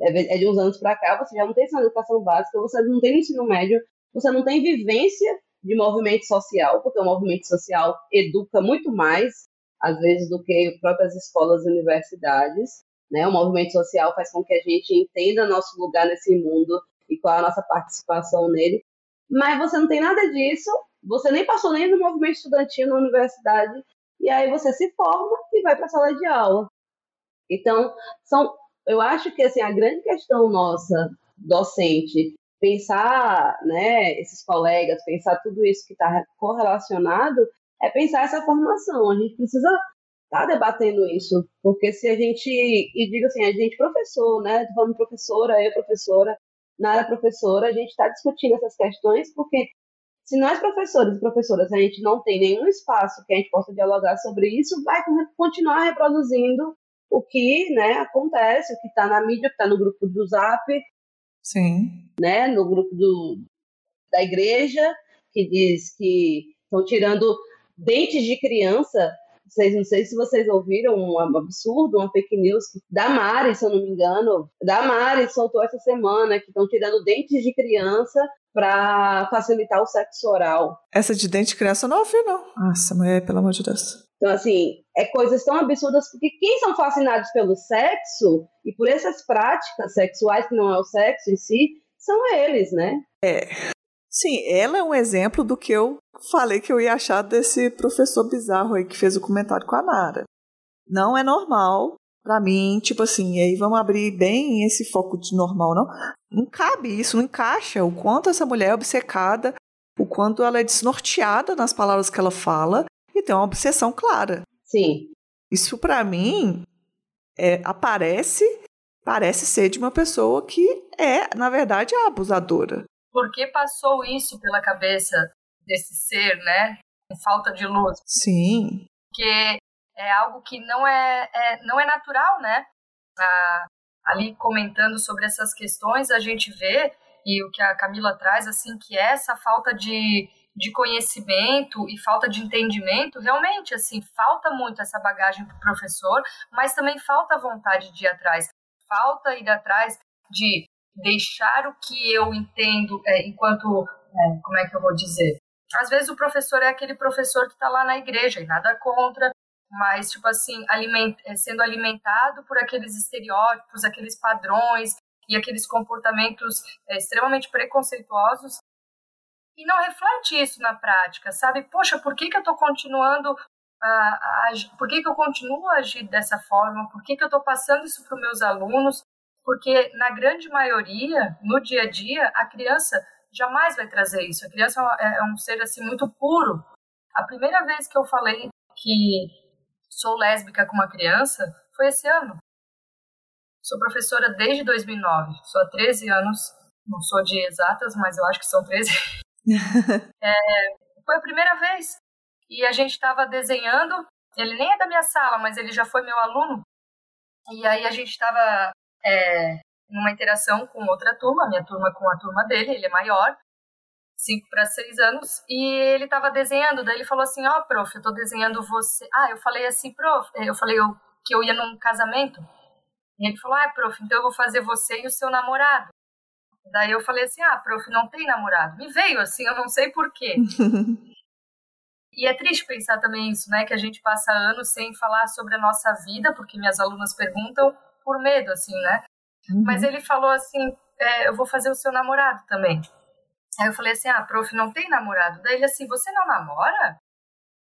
é, é de uns anos para cá, você já não tem isso na educação básica, você não tem no ensino médio, você não tem vivência de movimento social, porque o movimento social educa muito mais, às vezes, do que próprias escolas e universidades. Né? O movimento social faz com que a gente entenda nosso lugar nesse mundo e qual é a nossa participação nele. Mas você não tem nada disso, você nem passou nem no movimento estudantil na universidade, e aí você se forma e vai para a sala de aula. Então, são, eu acho que assim, a grande questão nossa, docente, pensar né, esses colegas, pensar tudo isso que está correlacionado, é pensar essa formação. A gente precisa estar tá debatendo isso, porque se a gente, e digo assim, a gente professor, né, falando professora, eu professora, na área professora, a gente está discutindo essas questões, porque se nós professores e professoras a gente não tem nenhum espaço que a gente possa dialogar sobre isso, vai continuar reproduzindo o que né, acontece, o que está na mídia, o que está no grupo do Zap, Sim. Né, no grupo do, da igreja, que diz que estão tirando dentes de criança. Vocês, não sei se vocês ouviram um absurdo, uma fake news da Mari, se eu não me engano, da Mari soltou essa semana que estão tirando dentes de criança para facilitar o sexo oral. Essa de dente de criança eu não ouvi, não. Nossa, mulher, pelo amor de Deus. Então, assim, é coisas tão absurdas, porque quem são fascinados pelo sexo e por essas práticas sexuais, que não é o sexo em si, são eles, né? É. Sim, ela é um exemplo do que eu falei que eu ia achar desse professor bizarro aí que fez o comentário com a Nara. Não é normal para mim, tipo assim, e aí vamos abrir bem esse foco de normal, não? Não cabe isso, não encaixa o quanto essa mulher é obcecada, o quanto ela é desnorteada nas palavras que ela fala e tem uma obsessão clara. Sim. Isso para mim é, aparece, parece ser de uma pessoa que é, na verdade, a abusadora. Por que passou isso pela cabeça desse ser, né? Falta de luz. Sim. Porque é algo que não é, é não é natural, né? Ali comentando sobre essas questões, a gente vê, e o que a Camila traz, assim, que é essa falta de de conhecimento e falta de entendimento, realmente, assim, falta muito essa bagagem para o professor, mas também falta vontade de ir atrás, falta ir atrás de deixar o que eu entendo é, enquanto, é, como é que eu vou dizer? Às vezes o professor é aquele professor que está lá na igreja e nada contra, mas, tipo assim, aliment, é, sendo alimentado por aqueles estereótipos, aqueles padrões e aqueles comportamentos é, extremamente preconceituosos e não reflete isso na prática, sabe? Poxa, por que, que eu estou continuando a, por que, que eu continuo a agir dessa forma? Por que, que eu estou passando isso para os meus alunos? Porque, na grande maioria, no dia a dia, a criança jamais vai trazer isso. A criança é, é um ser assim muito puro. A primeira vez que eu falei que sou lésbica com uma criança foi esse ano. Sou professora desde 2009, sou há 13 anos, não sou de exatas, mas eu acho que são 13 é, foi a primeira vez. E a gente estava desenhando. Ele nem é da minha sala, mas ele já foi meu aluno. E aí a gente estava é, numa interação com outra turma, minha turma com a turma dele, ele é maior, 5 para 6 anos, e ele estava desenhando, daí ele falou assim, ó, oh, prof, eu estou desenhando você... Ah, eu falei assim, prof, eu falei eu, que eu ia num casamento, e ele falou, ah, prof, então eu vou fazer você e o seu namorado. Daí eu falei assim: ah, prof, não tem namorado. Me veio assim, eu não sei porquê. e é triste pensar também isso, né? Que a gente passa anos sem falar sobre a nossa vida, porque minhas alunas perguntam por medo, assim, né? Uhum. Mas ele falou assim: é, eu vou fazer o seu namorado também. Aí eu falei assim: ah, prof, não tem namorado. Daí ele assim: você não namora?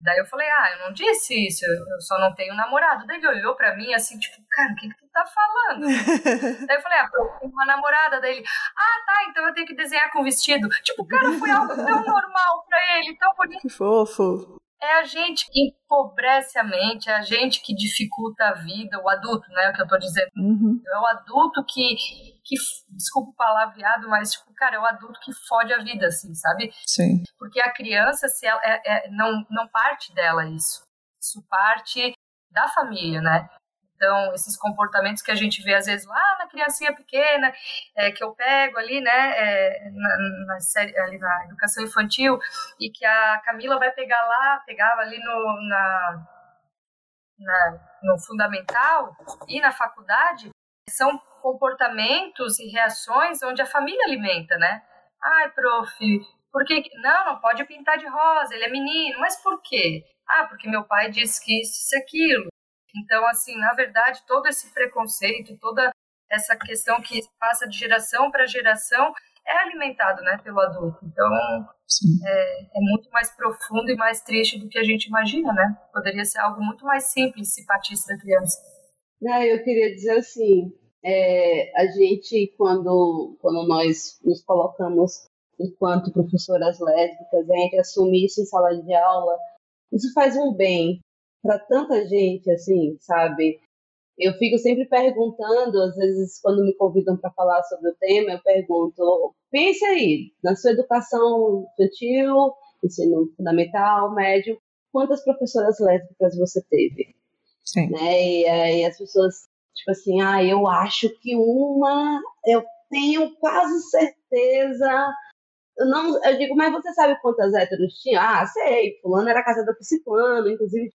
Daí eu falei, ah, eu não disse isso, eu só não tenho namorado. Daí ele olhou pra mim assim, tipo, cara, o que, que tu tá falando? Daí eu falei, ah, eu tenho uma namorada. Daí ele, ah, tá, então eu tenho que desenhar com vestido. Tipo, cara, foi algo tão normal pra ele, tão bonito. Que fofo. É a gente que empobrece a mente, é a gente que dificulta a vida, o adulto, né? É o que eu tô dizendo. Uhum. É o adulto que, que, desculpa o palavreado, mas, tipo, cara, é o adulto que fode a vida, assim, sabe? Sim. Porque a criança, se ela, é, é, não, não parte dela isso. Isso parte da família, né? Então, esses comportamentos que a gente vê às vezes lá na criancinha pequena, é, que eu pego ali, né, é, na, na, série, ali na educação infantil, e que a Camila vai pegar lá, pegava ali no, na, na, no fundamental e na faculdade, são comportamentos e reações onde a família alimenta, né? Ai, prof, por que. Não, não pode pintar de rosa, ele é menino, mas por quê? Ah, porque meu pai disse que isso, isso, aquilo. Então, assim, na verdade, todo esse preconceito, toda essa questão que passa de geração para geração é alimentado, né, pelo adulto. Então, é, é, muito mais profundo e mais triste do que a gente imagina, né? Poderia ser algo muito mais simples se partisse da criança. Não, eu queria dizer assim, é, a gente, quando, quando nós nos colocamos enquanto professoras lésbicas, a gente assume isso em sala de aula, isso faz um bem para tanta gente, assim, sabe? Eu fico sempre perguntando, às vezes, quando me convidam para falar sobre o tema, eu pergunto: pense aí, na sua educação infantil, ensino fundamental, médio, quantas professoras lésbicas você teve? Sim. Né? E aí as pessoas, tipo assim, ah, eu acho que uma, eu tenho quase certeza. Eu, não, eu digo, mas você sabe quantas héteros tinha? Ah, sei, fulano era casada com ciclano, inclusive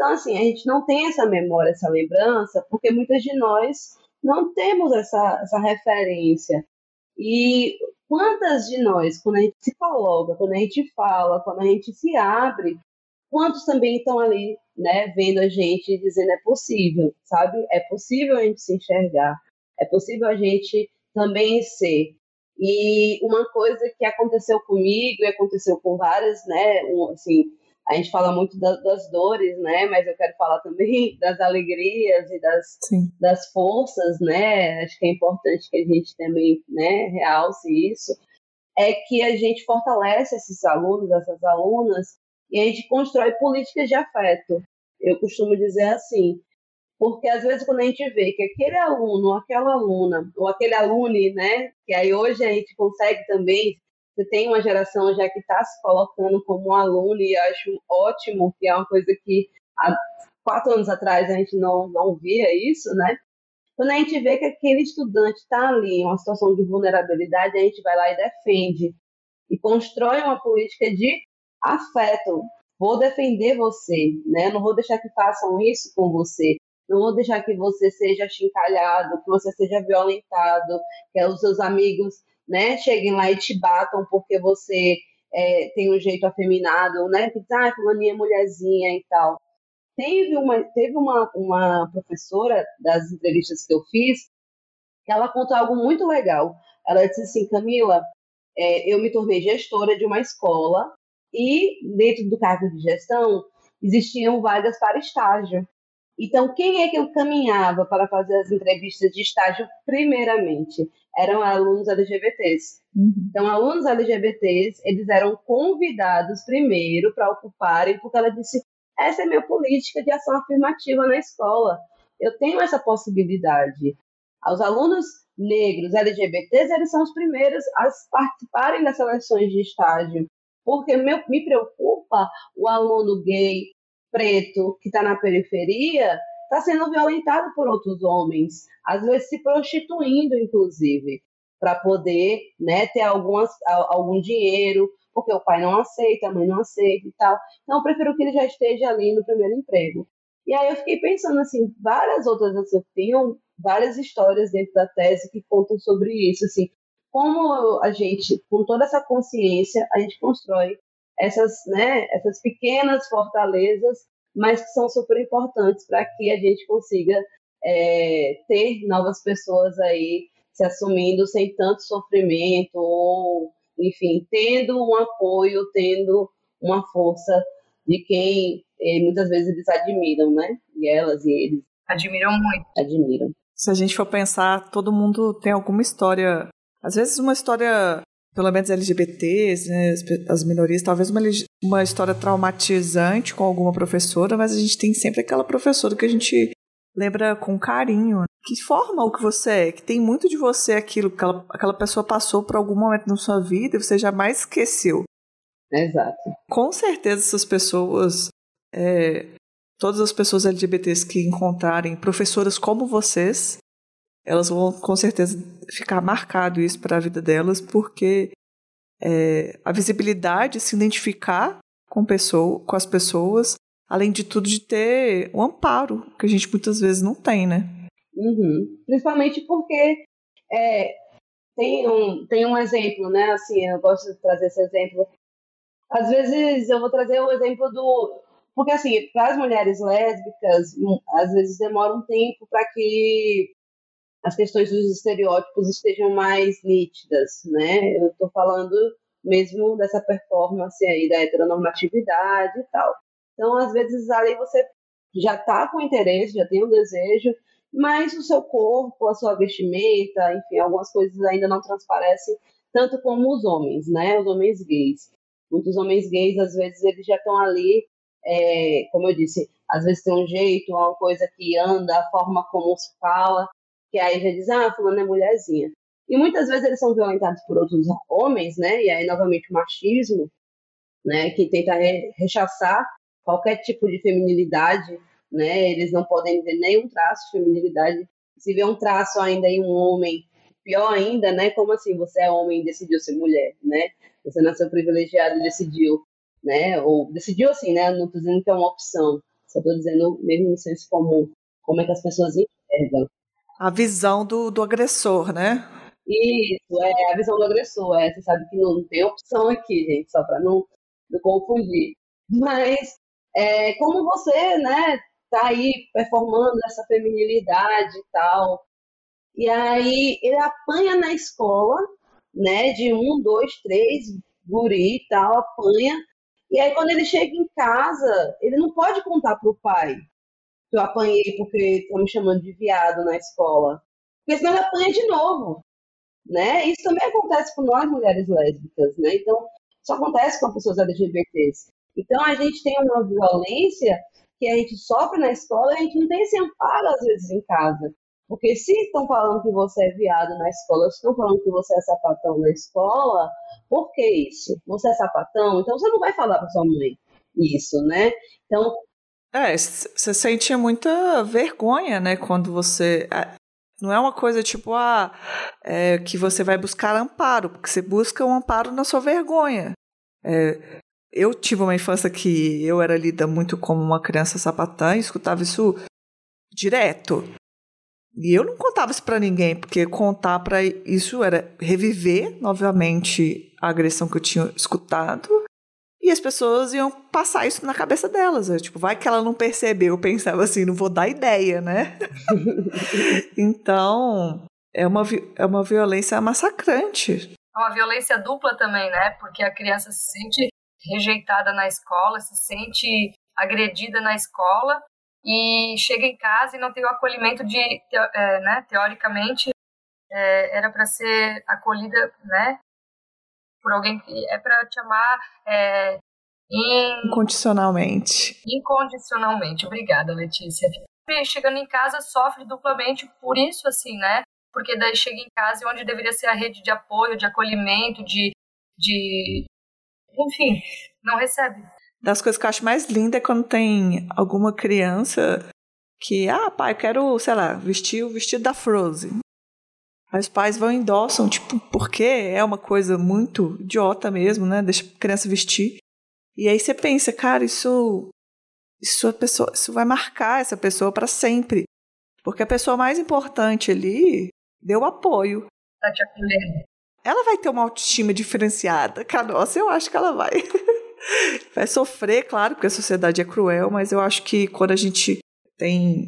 então, assim, a gente não tem essa memória, essa lembrança, porque muitas de nós não temos essa, essa referência. E quantas de nós, quando a gente se coloca, quando a gente fala, quando a gente se abre, quantos também estão ali, né, vendo a gente dizendo é possível, sabe? É possível a gente se enxergar, é possível a gente também ser. E uma coisa que aconteceu comigo e aconteceu com várias, né, assim, a gente fala muito da, das dores, né? Mas eu quero falar também das alegrias e das, das forças, né? Acho que é importante que a gente também, né, realce isso. É que a gente fortalece esses alunos, essas alunas, e a gente constrói políticas de afeto. Eu costumo dizer assim, porque às vezes quando a gente vê que aquele aluno, aquela aluna, ou aquele aluno, né, que aí hoje a gente consegue também você tem uma geração já que está se colocando como um aluno e acho ótimo, que é uma coisa que há quatro anos atrás a gente não, não via isso, né? Quando a gente vê que aquele estudante está ali em uma situação de vulnerabilidade, a gente vai lá e defende e constrói uma política de afeto. Vou defender você, né? Não vou deixar que façam isso com você. Não vou deixar que você seja chincalhado, que você seja violentado, que os seus amigos né, cheguem lá e te batam porque você é, tem um jeito afeminado, né, que ah, fulaninha é mulherzinha e tal. Teve uma, teve uma, uma professora das entrevistas que eu fiz, que ela contou algo muito legal. Ela disse assim, Camila, é, eu me tornei gestora de uma escola e dentro do cargo de gestão existiam vagas para estágio. Então, quem é que eu caminhava para fazer as entrevistas de estágio primeiramente? Eram alunos LGBTs. Uhum. Então, alunos LGBTs, eles eram convidados primeiro para ocuparem, porque ela disse: essa é minha política de ação afirmativa na escola. Eu tenho essa possibilidade. Os alunos negros LGBTs, eles são os primeiros a participarem das seleções de estágio. Porque me, me preocupa o aluno gay, preto que está na periferia está sendo violentado por outros homens, às vezes se prostituindo, inclusive, para poder né, ter algumas, algum dinheiro, porque o pai não aceita, a mãe não aceita e tal. Então, eu prefiro que ele já esteja ali no primeiro emprego. E aí eu fiquei pensando assim, várias outras, assim, tenho várias histórias dentro da tese que contam sobre isso, assim, como a gente, com toda essa consciência, a gente constrói essas, né, essas pequenas fortalezas, mas que são super importantes para que a gente consiga é, ter novas pessoas aí se assumindo sem tanto sofrimento, ou, enfim, tendo um apoio, tendo uma força de quem eh, muitas vezes eles admiram, né? E elas e eles. Admiram muito. Admiram. Se a gente for pensar, todo mundo tem alguma história, às vezes uma história pelo menos LGBTs, né, as minorias, talvez uma uma história traumatizante com alguma professora, mas a gente tem sempre aquela professora que a gente lembra com carinho, que forma o que você é, que tem muito de você aquilo que aquela, aquela pessoa passou por algum momento na sua vida e você jamais esqueceu. Exato. Com certeza essas pessoas, é, todas as pessoas LGBTs que encontrarem professoras como vocês, elas vão com certeza ficar marcado isso para a vida delas, porque é, a visibilidade, se identificar com, pessoa, com as pessoas, além de tudo de ter um amparo, que a gente muitas vezes não tem, né? Uhum. Principalmente porque é, tem, um, tem um exemplo, né? Assim, eu gosto de trazer esse exemplo. Às vezes eu vou trazer o exemplo do. Porque, assim, para as mulheres lésbicas, hum, às vezes demora um tempo para que as questões dos estereótipos estejam mais nítidas, né? Eu estou falando mesmo dessa performance aí da heteronormatividade e tal. Então, às vezes, ali você já está com interesse, já tem um desejo, mas o seu corpo, a sua vestimenta, enfim, algumas coisas ainda não transparecem tanto como os homens, né? Os homens gays. Muitos homens gays, às vezes, eles já estão ali, é, como eu disse, às vezes tem um jeito, uma coisa que anda, a forma como se fala, que aí já diz, ah, fulano é mulherzinha. E muitas vezes eles são violentados por outros homens, né? E aí, novamente, o machismo, né? Que tenta rechaçar qualquer tipo de feminilidade, né? Eles não podem ver nenhum traço de feminilidade. Se vê um traço ainda em um homem, pior ainda, né? Como assim? Você é homem e decidiu ser mulher, né? Você nasceu privilegiado e decidiu, né? Ou decidiu assim, né? Não estou dizendo que é uma opção, só estou dizendo mesmo no senso comum, como é que as pessoas enxergam. A visão do, do agressor, né? Isso, é a visão do agressor. É, você sabe que não tem opção aqui, gente, só para não, não confundir. Mas é, como você, né, tá aí performando essa feminilidade e tal, e aí ele apanha na escola, né, de um, dois, três, guri e tal, apanha, e aí quando ele chega em casa, ele não pode contar pro pai, que eu apanhei porque estão me chamando de viado na escola. Porque senão ele apanha de novo. Né? Isso também acontece com nós mulheres lésbicas, né? Então, isso acontece com pessoas LGBTs. Então, a gente tem uma violência que a gente sofre na escola e a gente não tem esse amparo, às vezes, em casa. Porque se estão falando que você é viado na escola, se estão falando que você é sapatão na escola, por que isso? Você é sapatão? Então, você não vai falar para sua mãe isso, né? Então, é, você sente muita vergonha, né, quando você. Não é uma coisa tipo, ah, é, que você vai buscar amparo, porque você busca um amparo na sua vergonha. É, eu tive uma infância que eu era lida muito como uma criança sapatã e escutava isso direto. E eu não contava isso para ninguém, porque contar para isso era reviver novamente a agressão que eu tinha escutado e as pessoas iam passar isso na cabeça delas. Né? Tipo, vai que ela não percebeu. Eu pensava assim, não vou dar ideia, né? então, é uma, é uma violência massacrante. É uma violência dupla também, né? Porque a criança se sente rejeitada na escola, se sente agredida na escola e chega em casa e não tem o acolhimento de, é, né, teoricamente, é, era para ser acolhida, né, por alguém que é para te amar é, in... incondicionalmente. Incondicionalmente. Obrigada, Letícia. E chegando em casa sofre duplamente por isso, assim, né? Porque daí chega em casa onde deveria ser a rede de apoio, de acolhimento, de, de enfim, não recebe. Das coisas que eu acho mais linda é quando tem alguma criança que, ah, pai, quero, sei lá, vestir o vestido da Frozen. Aí os pais vão e endossam, tipo, porque é uma coisa muito idiota mesmo, né? Deixa a criança vestir. E aí você pensa, cara, isso isso a pessoa, isso vai marcar essa pessoa para sempre. Porque a pessoa mais importante ali deu apoio. Tá te acolhendo. Ela vai ter uma autoestima diferenciada. Cara, nossa, eu acho que ela vai. vai sofrer, claro, porque a sociedade é cruel, mas eu acho que quando a gente tem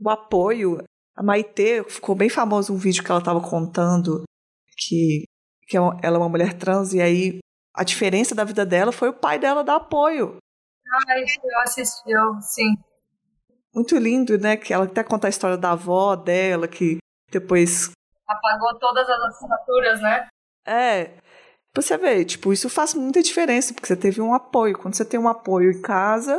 o apoio, a Maitê ficou bem famoso um vídeo que ela estava contando que, que é ela é uma mulher trans e aí a diferença da vida dela foi o pai dela dar apoio. Ah, isso eu assisti, sim. Muito lindo, né? Que ela até conta a história da avó dela, que depois. Apagou todas as assinaturas, né? É. Você vê, tipo, isso faz muita diferença, porque você teve um apoio. Quando você tem um apoio em casa,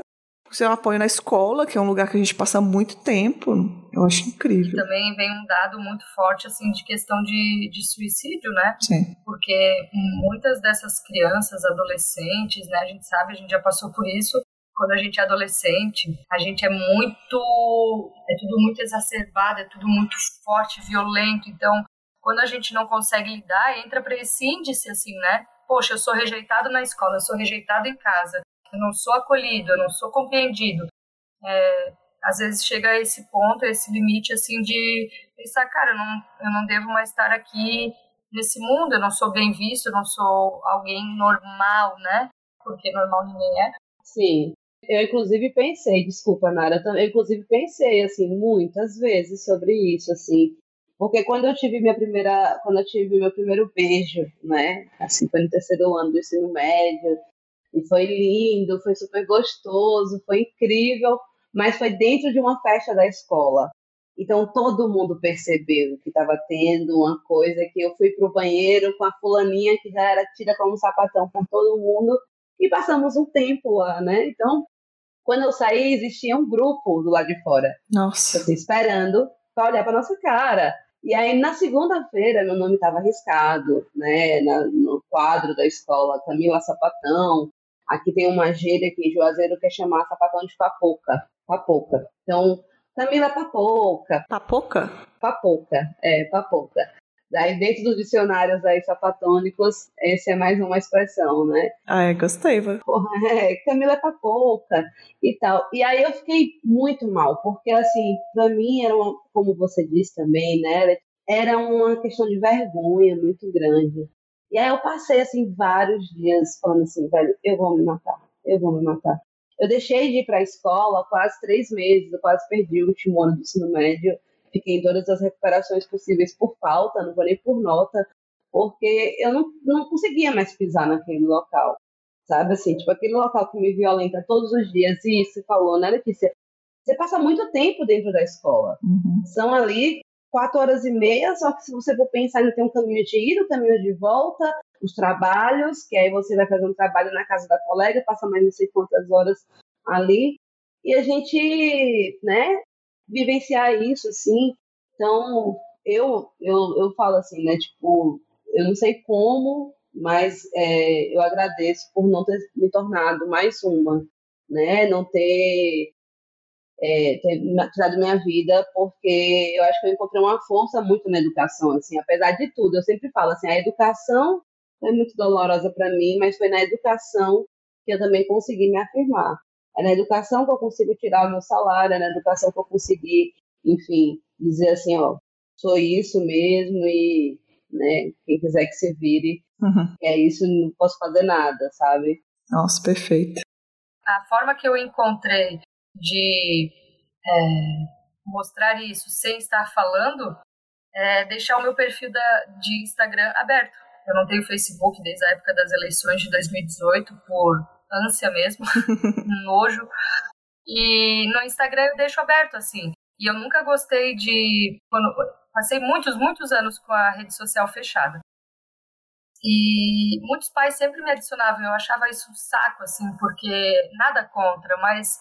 você tem um apoio na escola, que é um lugar que a gente passa muito tempo, eu acho incrível. Também vem um dado muito forte, assim, de questão de, de suicídio, né? Sim. Porque muitas dessas crianças, adolescentes, né, a gente sabe, a gente já passou por isso, quando a gente é adolescente, a gente é muito. é tudo muito exacerbado, é tudo muito forte, violento. Então, quando a gente não consegue lidar, entra para esse índice assim, né? Poxa, eu sou rejeitado na escola, eu sou rejeitado em casa, eu não sou acolhido, eu não sou compreendido. É, às vezes chega a esse ponto, a esse limite assim de pensar, cara, eu não, eu não devo mais estar aqui nesse mundo, eu não sou bem visto, eu não sou alguém normal, né? Porque normal ninguém é. Sim. Eu, inclusive, pensei, desculpa, Nara, eu, inclusive, pensei, assim, muitas vezes sobre isso, assim, porque quando eu tive minha primeira, quando eu tive meu primeiro beijo, né? Assim, foi no terceiro ano do ensino médio. E foi lindo, foi super gostoso, foi incrível, mas foi dentro de uma festa da escola. Então todo mundo percebeu que estava tendo uma coisa que eu fui pro banheiro com a fulaninha que já era tida como um sapatão por todo mundo e passamos um tempo lá, né? Então, quando eu saí, existia um grupo do lado de fora. Nossa. Assim, esperando para olhar para nossa cara. E aí, na segunda-feira, meu nome estava arriscado, né, na, no quadro da escola, Camila Sapatão. Aqui tem uma gíria que Juazeiro quer chamar sapatão de papoca. Papoca. Então, Camila Papoca. Papoca? Papoca, é, papoca. Daí, dentro dos dicionários aí sapatônicos, esse é mais uma expressão, né? Ah, é, gostei. É, Camila tá pouca e tal. E aí eu fiquei muito mal, porque, assim, pra mim era uma, como você disse também, né? Era uma questão de vergonha muito grande. E aí eu passei, assim, vários dias falando assim, velho, eu vou me matar, eu vou me matar. Eu deixei de ir pra escola quase três meses, eu quase perdi o último ano do ensino médio fiquei em todas as recuperações possíveis por falta, não vou nem por nota, porque eu não, não conseguia mais pisar naquele local, sabe? Assim, tipo, aquele local que me violenta todos os dias, e você falou, né, Letícia? Você passa muito tempo dentro da escola. Uhum. São ali quatro horas e meia, só que se você for pensar, ainda tem um caminho de ida, um caminho de volta, os trabalhos, que aí você vai fazer um trabalho na casa da colega, passa mais não sei quantas horas ali, e a gente, né, vivenciar isso, assim. Então, eu, eu, eu falo assim, né? Tipo, eu não sei como, mas é, eu agradeço por não ter me tornado mais uma, né? Não ter, é, ter tirado minha vida, porque eu acho que eu encontrei uma força muito na educação, assim, apesar de tudo. Eu sempre falo assim, a educação foi muito dolorosa para mim, mas foi na educação que eu também consegui me afirmar. É na educação que eu consigo tirar o meu salário, é na educação que eu consegui, enfim, dizer assim, ó, sou isso mesmo e, né, quem quiser que se vire, uhum. é isso, não posso fazer nada, sabe? Nossa, perfeito. A forma que eu encontrei de é, mostrar isso sem estar falando é deixar o meu perfil da, de Instagram aberto. Eu não tenho Facebook desde a época das eleições de 2018 por ânsia mesmo, nojo. E no Instagram eu deixo aberto, assim. E eu nunca gostei de. Quando, passei muitos, muitos anos com a rede social fechada. E muitos pais sempre me adicionavam, eu achava isso um saco, assim, porque nada contra, mas,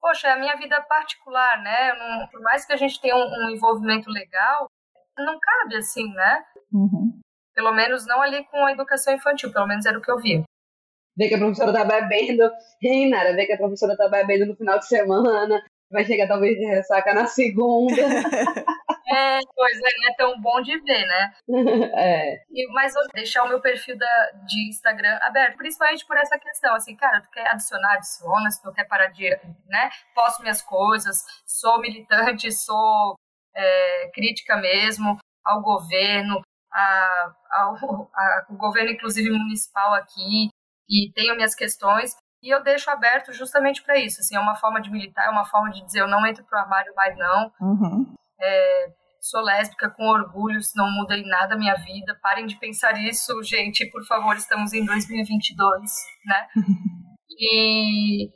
poxa, é a minha vida particular, né? Não, por mais que a gente tenha um, um, envolvimento legal, não cabe assim, né? Uhum. Pelo menos não ali com a educação infantil, pelo menos era o que eu via vê que a professora tá bebendo, hein, Nara, vê que a professora tá bebendo no final de semana, vai chegar talvez de ressaca na segunda. É, pois é, não é tão bom de ver, né? É. E, mas vou deixar o meu perfil da, de Instagram aberto, principalmente por essa questão, assim, cara, tu quer adicionar, adiciona, se tu quer parar de, né, posto minhas coisas, sou militante, sou é, crítica mesmo ao governo, a, ao, a, ao governo inclusive municipal aqui, e tenho minhas questões e eu deixo aberto justamente para isso. Assim, é uma forma de militar, é uma forma de dizer eu não entro pro armário mais não. Uhum. É, sou lésbica com orgulho, não muda em nada a minha vida. Parem de pensar isso, gente, por favor, estamos em 2022, né? e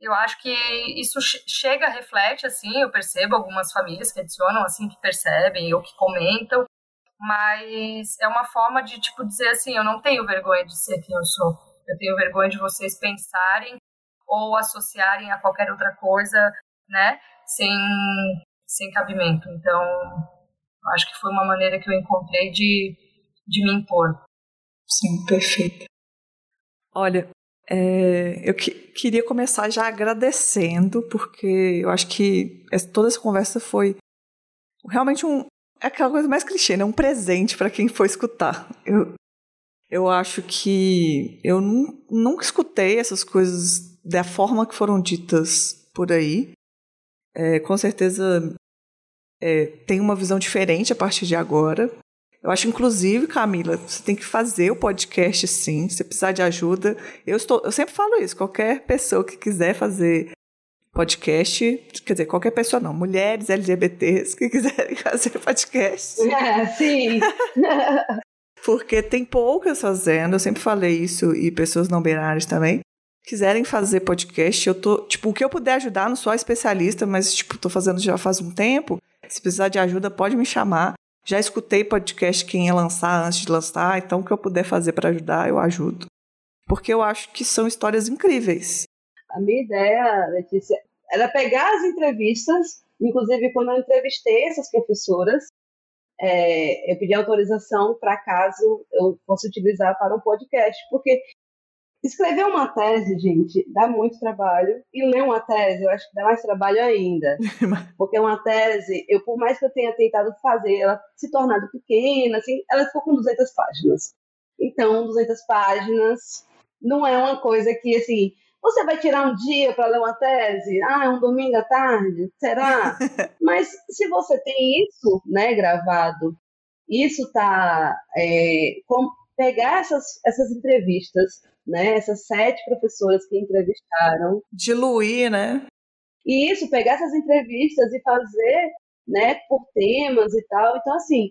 eu acho que isso chega, reflete, assim, eu percebo algumas famílias que adicionam, assim, que percebem ou que comentam, mas é uma forma de tipo dizer assim, eu não tenho vergonha de ser quem eu sou. Eu tenho vergonha de vocês pensarem ou associarem a qualquer outra coisa, né, sem sem cabimento. Então, acho que foi uma maneira que eu encontrei de de me impor. Sim, perfeito. Olha, é, eu que, queria começar já agradecendo, porque eu acho que toda essa conversa foi realmente um. É aquela coisa mais clichê, né? Um presente para quem for escutar. Eu, eu acho que eu nunca escutei essas coisas da forma que foram ditas por aí. É, com certeza é, tem uma visão diferente a partir de agora. Eu acho, inclusive, Camila, você tem que fazer o podcast sim. Se precisar de ajuda, eu estou. Eu sempre falo isso. Qualquer pessoa que quiser fazer podcast, quer dizer, qualquer pessoa não, mulheres LGBTs que quiserem fazer podcast. É, sim. Porque tem poucas fazendo, eu sempre falei isso, e pessoas não binárias também. Quiserem fazer podcast, eu tô, tipo, o que eu puder ajudar, não sou especialista, mas, tipo, tô fazendo já faz um tempo. Se precisar de ajuda, pode me chamar. Já escutei podcast quem ia lançar antes de lançar, então o que eu puder fazer para ajudar, eu ajudo. Porque eu acho que são histórias incríveis. A minha ideia, Letícia, era pegar as entrevistas, inclusive quando eu entrevistei essas professoras, é, eu pedi autorização para caso eu fosse utilizar para um podcast, porque Escrever uma tese, gente, dá muito trabalho. E ler uma tese, eu acho que dá mais trabalho ainda. Porque uma tese, eu por mais que eu tenha tentado fazer ela se tornado pequena, assim, ela ficou com 200 páginas. Então, 200 páginas não é uma coisa que, assim, você vai tirar um dia para ler uma tese? Ah, é um domingo à tarde? Será? Mas se você tem isso, né, gravado, isso tá, é, com, pegar essas, essas entrevistas, né? Essas sete professoras que entrevistaram. Diluir, né? E isso, pegar essas entrevistas e fazer, né, por temas e tal. Então, assim,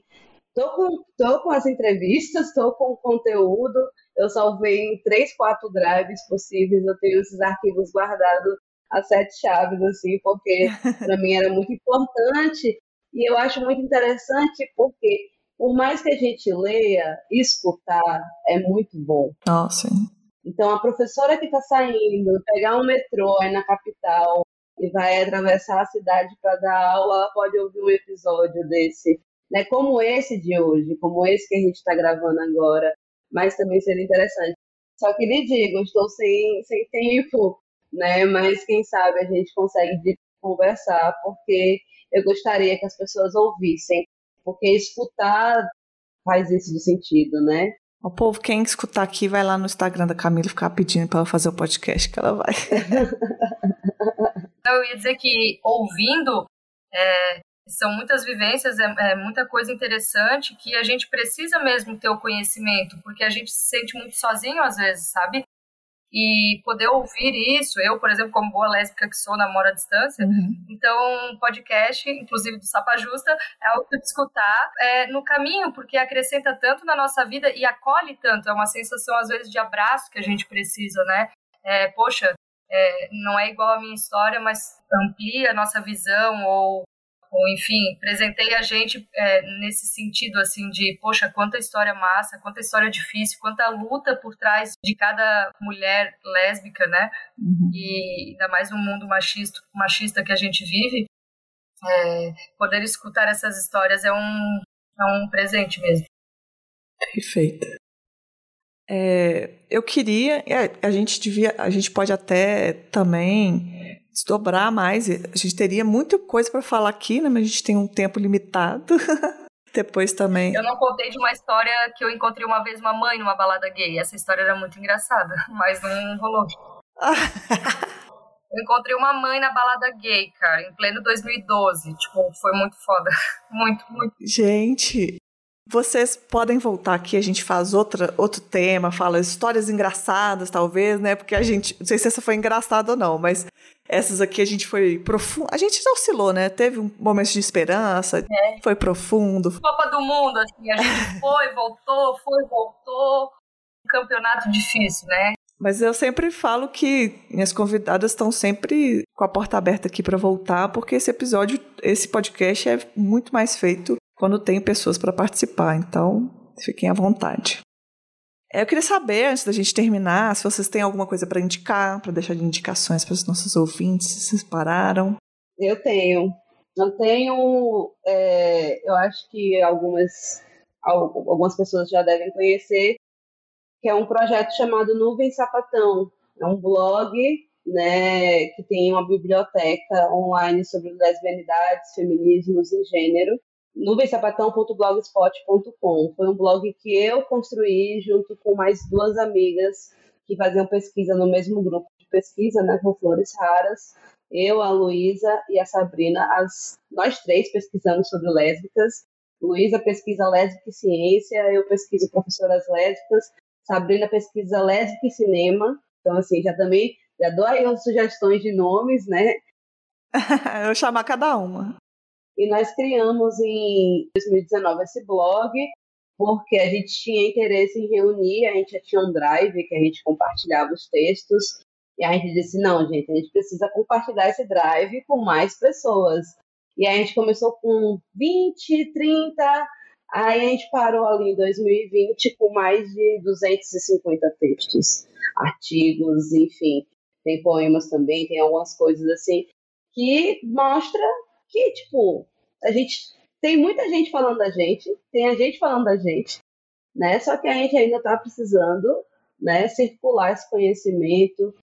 tô com, tô com as entrevistas, tô com o conteúdo, eu salvei em três, quatro drives possíveis, eu tenho esses arquivos guardados as sete chaves, assim, porque para mim era muito importante. E eu acho muito interessante porque, por mais que a gente leia, escutar é muito bom. Nossa. Então, a professora que está saindo, pegar um metrô aí na capital e vai atravessar a cidade para dar aula, pode ouvir um episódio desse, né? Como esse de hoje, como esse que a gente está gravando agora, mas também seria interessante. Só que lhe digo, estou sem, sem tempo, né? Mas quem sabe a gente consegue conversar, porque eu gostaria que as pessoas ouvissem, porque escutar faz isso de sentido, né? O povo, quem escutar aqui, vai lá no Instagram da Camila ficar pedindo para ela fazer o podcast que ela vai. Eu ia dizer que ouvindo é, são muitas vivências, é, é, muita coisa interessante que a gente precisa mesmo ter o conhecimento, porque a gente se sente muito sozinho às vezes, sabe? E poder ouvir isso, eu, por exemplo, como boa lésbica que sou, namoro à distância, uhum. então podcast, inclusive do Sapa Justa, é algo que escutar é, no caminho, porque acrescenta tanto na nossa vida e acolhe tanto, é uma sensação às vezes de abraço que a gente precisa, né? É, poxa, é, não é igual a minha história, mas amplia a nossa visão ou ou enfim, apresentei a gente é, nesse sentido assim de, poxa, quanta história massa, quanta história difícil, quanta luta por trás de cada mulher lésbica, né? Uhum. E ainda mais no mundo machista, machista que a gente vive, é, poder escutar essas histórias é um, é um presente mesmo. Perfeito. É, eu queria, é, a gente devia, a gente pode até também desdobrar mais. A gente teria muita coisa para falar aqui, né? Mas a gente tem um tempo limitado. Depois também. Eu não contei de uma história que eu encontrei uma vez uma mãe numa balada gay. Essa história era muito engraçada, mas não rolou. eu encontrei uma mãe na balada gay, cara, em pleno 2012. Tipo, foi muito foda. Muito, muito. Gente, vocês podem voltar aqui, a gente faz outra, outro tema, fala histórias engraçadas, talvez, né? Porque a gente. Não sei se essa foi engraçada ou não, mas essas aqui a gente foi profundo. A gente oscilou, né? Teve um momento de esperança, é. foi profundo. Copa do Mundo, assim, a gente foi, voltou, foi, voltou. Um campeonato difícil, né? Mas eu sempre falo que minhas convidadas estão sempre com a porta aberta aqui para voltar, porque esse episódio, esse podcast é muito mais feito quando tem pessoas para participar. Então, fiquem à vontade. É, eu queria saber, antes da gente terminar, se vocês têm alguma coisa para indicar, para deixar de indicações para os nossos ouvintes, se vocês pararam. Eu tenho. Eu tenho, é, eu acho que algumas, algumas pessoas já devem conhecer, que é um projeto chamado Nuvem Sapatão. É um blog né, que tem uma biblioteca online sobre lesbianidades, feminismos e gênero nuvensapatão.blogspot.com. Foi um blog que eu construí junto com mais duas amigas que faziam pesquisa no mesmo grupo de pesquisa, né, com flores raras. Eu, a Luísa e a Sabrina, as, nós três pesquisamos sobre lésbicas. Luísa pesquisa lésbica e ciência, eu pesquiso professoras lésbicas, Sabrina pesquisa lésbica e cinema. Então, assim, já também já dou aí umas sugestões de nomes, né? eu chamar cada uma. E nós criamos em 2019 esse blog, porque a gente tinha interesse em reunir, a gente já tinha um drive que a gente compartilhava os textos, e a gente disse: não, gente, a gente precisa compartilhar esse drive com mais pessoas. E a gente começou com 20, 30, aí a gente parou ali em 2020 com mais de 250 textos, artigos, enfim. Tem poemas também, tem algumas coisas assim, que mostra que, tipo, a gente tem muita gente falando da gente, tem a gente falando da gente, né? Só que a gente ainda está precisando, né, circular esse conhecimento,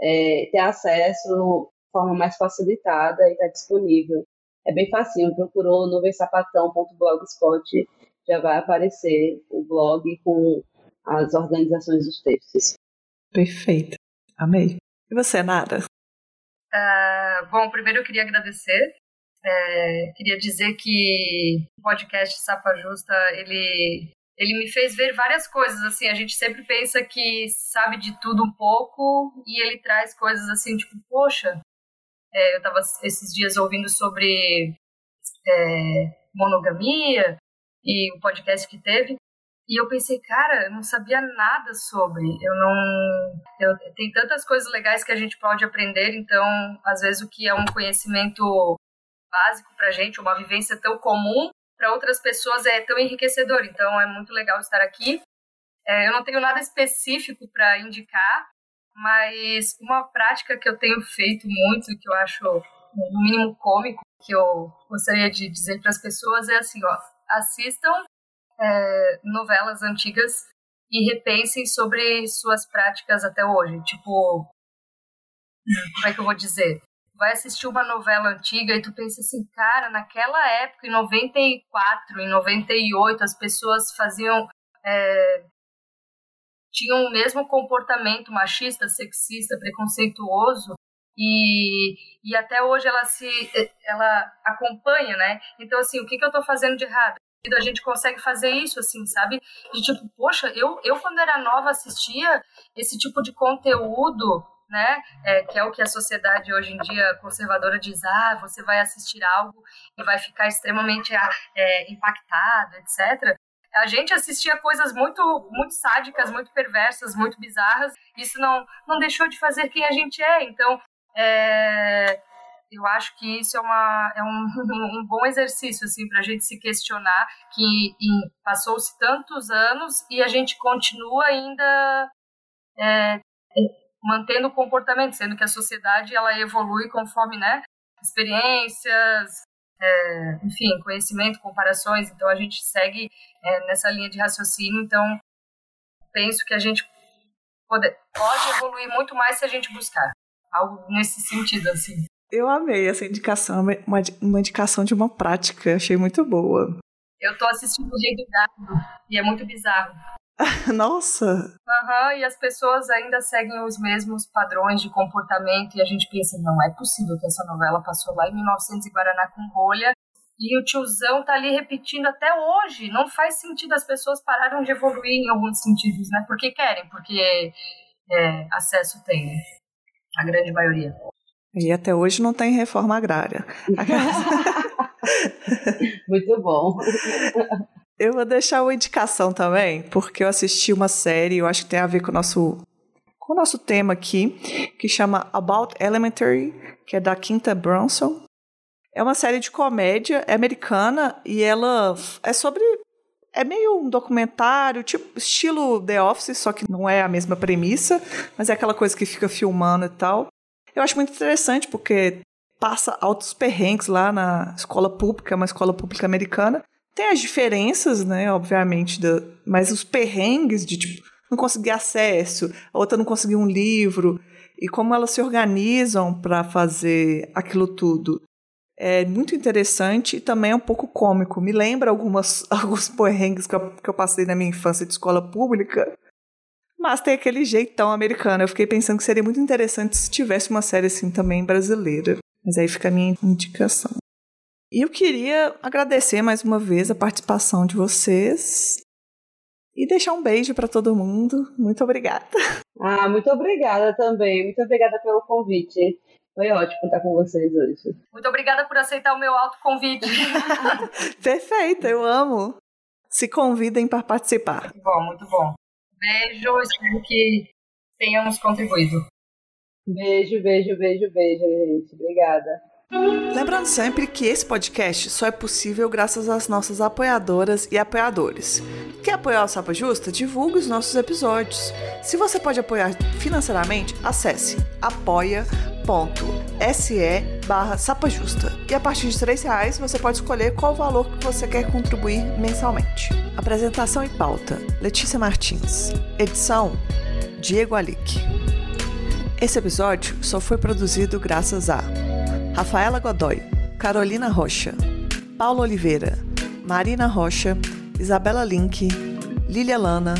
é, ter acesso de forma mais facilitada e está disponível. É bem facinho, procurou nuvensapatão.blogspot, já vai aparecer o blog com as organizações dos textos. Perfeito. Amei. E você, Nara? Uh, bom, primeiro eu queria agradecer é, queria dizer que o podcast Sapa Justa, ele, ele me fez ver várias coisas, assim, a gente sempre pensa que sabe de tudo um pouco e ele traz coisas assim, tipo, poxa, é, eu estava esses dias ouvindo sobre é, monogamia e o podcast que teve, e eu pensei, cara, eu não sabia nada sobre. Eu não. Eu, tem tantas coisas legais que a gente pode aprender, então, às vezes, o que é um conhecimento básico para gente, uma vivência tão comum, para outras pessoas é tão enriquecedor. Então é muito legal estar aqui. É, eu não tenho nada específico para indicar, mas uma prática que eu tenho feito muito, que eu acho no mínimo cômico, que eu gostaria de dizer para as pessoas é assim, ó, assistam é, novelas antigas e repensem sobre suas práticas até hoje. Tipo, como é que eu vou dizer? Vai assistir uma novela antiga e tu pensa assim, cara, naquela época, em 94, em 98, as pessoas faziam. É, tinham o mesmo comportamento machista, sexista, preconceituoso, e, e até hoje ela se ela acompanha, né? Então, assim, o que, que eu tô fazendo de errado? A gente consegue fazer isso, assim, sabe? De tipo, poxa, eu, eu quando era nova assistia esse tipo de conteúdo né? É, que é o que a sociedade hoje em dia conservadora diz: ah, você vai assistir algo e vai ficar extremamente ah, é, impactado, etc. A gente assistia coisas muito, muito sádicas, muito perversas, muito bizarras. Isso não, não deixou de fazer quem a gente é. Então, é, eu acho que isso é, uma, é um, um bom exercício assim, para a gente se questionar que passou-se tantos anos e a gente continua ainda é, mantendo o comportamento, sendo que a sociedade ela evolui conforme, né, experiências, é, enfim, conhecimento, comparações. Então a gente segue é, nessa linha de raciocínio. Então penso que a gente pode, pode evoluir muito mais se a gente buscar algo nesse sentido, assim. Eu amei essa indicação, uma, uma indicação de uma prática, achei muito boa. Eu tô assistindo o Rei do Gado e é muito bizarro. Nossa! Uhum, e as pessoas ainda seguem os mesmos padrões de comportamento e a gente pensa, não é possível que essa novela passou lá em 1900 e Guaraná com rolha e o tiozão tá ali repetindo até hoje. Não faz sentido, as pessoas pararam de evoluir em alguns sentidos, né? Porque querem, porque é, acesso tem, né? A grande maioria. E até hoje não tem reforma agrária. Muito bom. Eu vou deixar uma indicação também, porque eu assisti uma série, eu acho que tem a ver com o nosso com o nosso tema aqui, que chama About Elementary, que é da Quinta Bronson. É uma série de comédia, é americana e ela é sobre é meio um documentário, tipo estilo The Office, só que não é a mesma premissa, mas é aquela coisa que fica filmando e tal. Eu acho muito interessante porque passa altos perrengues lá na escola pública, uma escola pública americana. Tem as diferenças, né, obviamente, mas os perrengues de tipo não conseguir acesso, a outra não conseguir um livro e como elas se organizam para fazer aquilo tudo é muito interessante e também é um pouco cômico. Me lembra algumas, alguns perrengues que eu, que eu passei na minha infância de escola pública, mas tem aquele jeitão americano. Eu fiquei pensando que seria muito interessante se tivesse uma série assim também brasileira. Mas aí fica a minha indicação. E eu queria agradecer mais uma vez a participação de vocês e deixar um beijo para todo mundo. Muito obrigada. Ah, muito obrigada também. Muito obrigada pelo convite. Foi ótimo estar com vocês hoje. Muito obrigada por aceitar o meu autoconvite. Perfeito, eu amo. Se convidem para participar. Muito bom, muito bom. Beijo, espero que tenhamos contribuído. Beijo, beijo, beijo, beijo, gente. Obrigada. Lembrando sempre que esse podcast só é possível graças às nossas apoiadoras e apoiadores. Quer apoiar o Sapa Justa? Divulgue os nossos episódios. Se você pode apoiar financeiramente, acesse apoia.se barra sapajusta. E a partir de R$ reais você pode escolher qual valor que você quer contribuir mensalmente. Apresentação e pauta: Letícia Martins. Edição: Diego Alic. Esse episódio só foi produzido graças a Rafaela Godoy, Carolina Rocha, Paulo Oliveira, Marina Rocha, Isabela Link, Lilia Lana,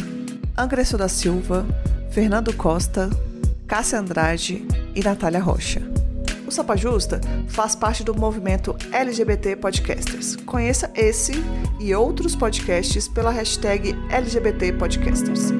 Angresso da Silva, Fernando Costa, Cássia Andrade e Natália Rocha. O Sapa Justa faz parte do movimento LGBT Podcasters. Conheça esse e outros podcasts pela hashtag LGBT Podcasters.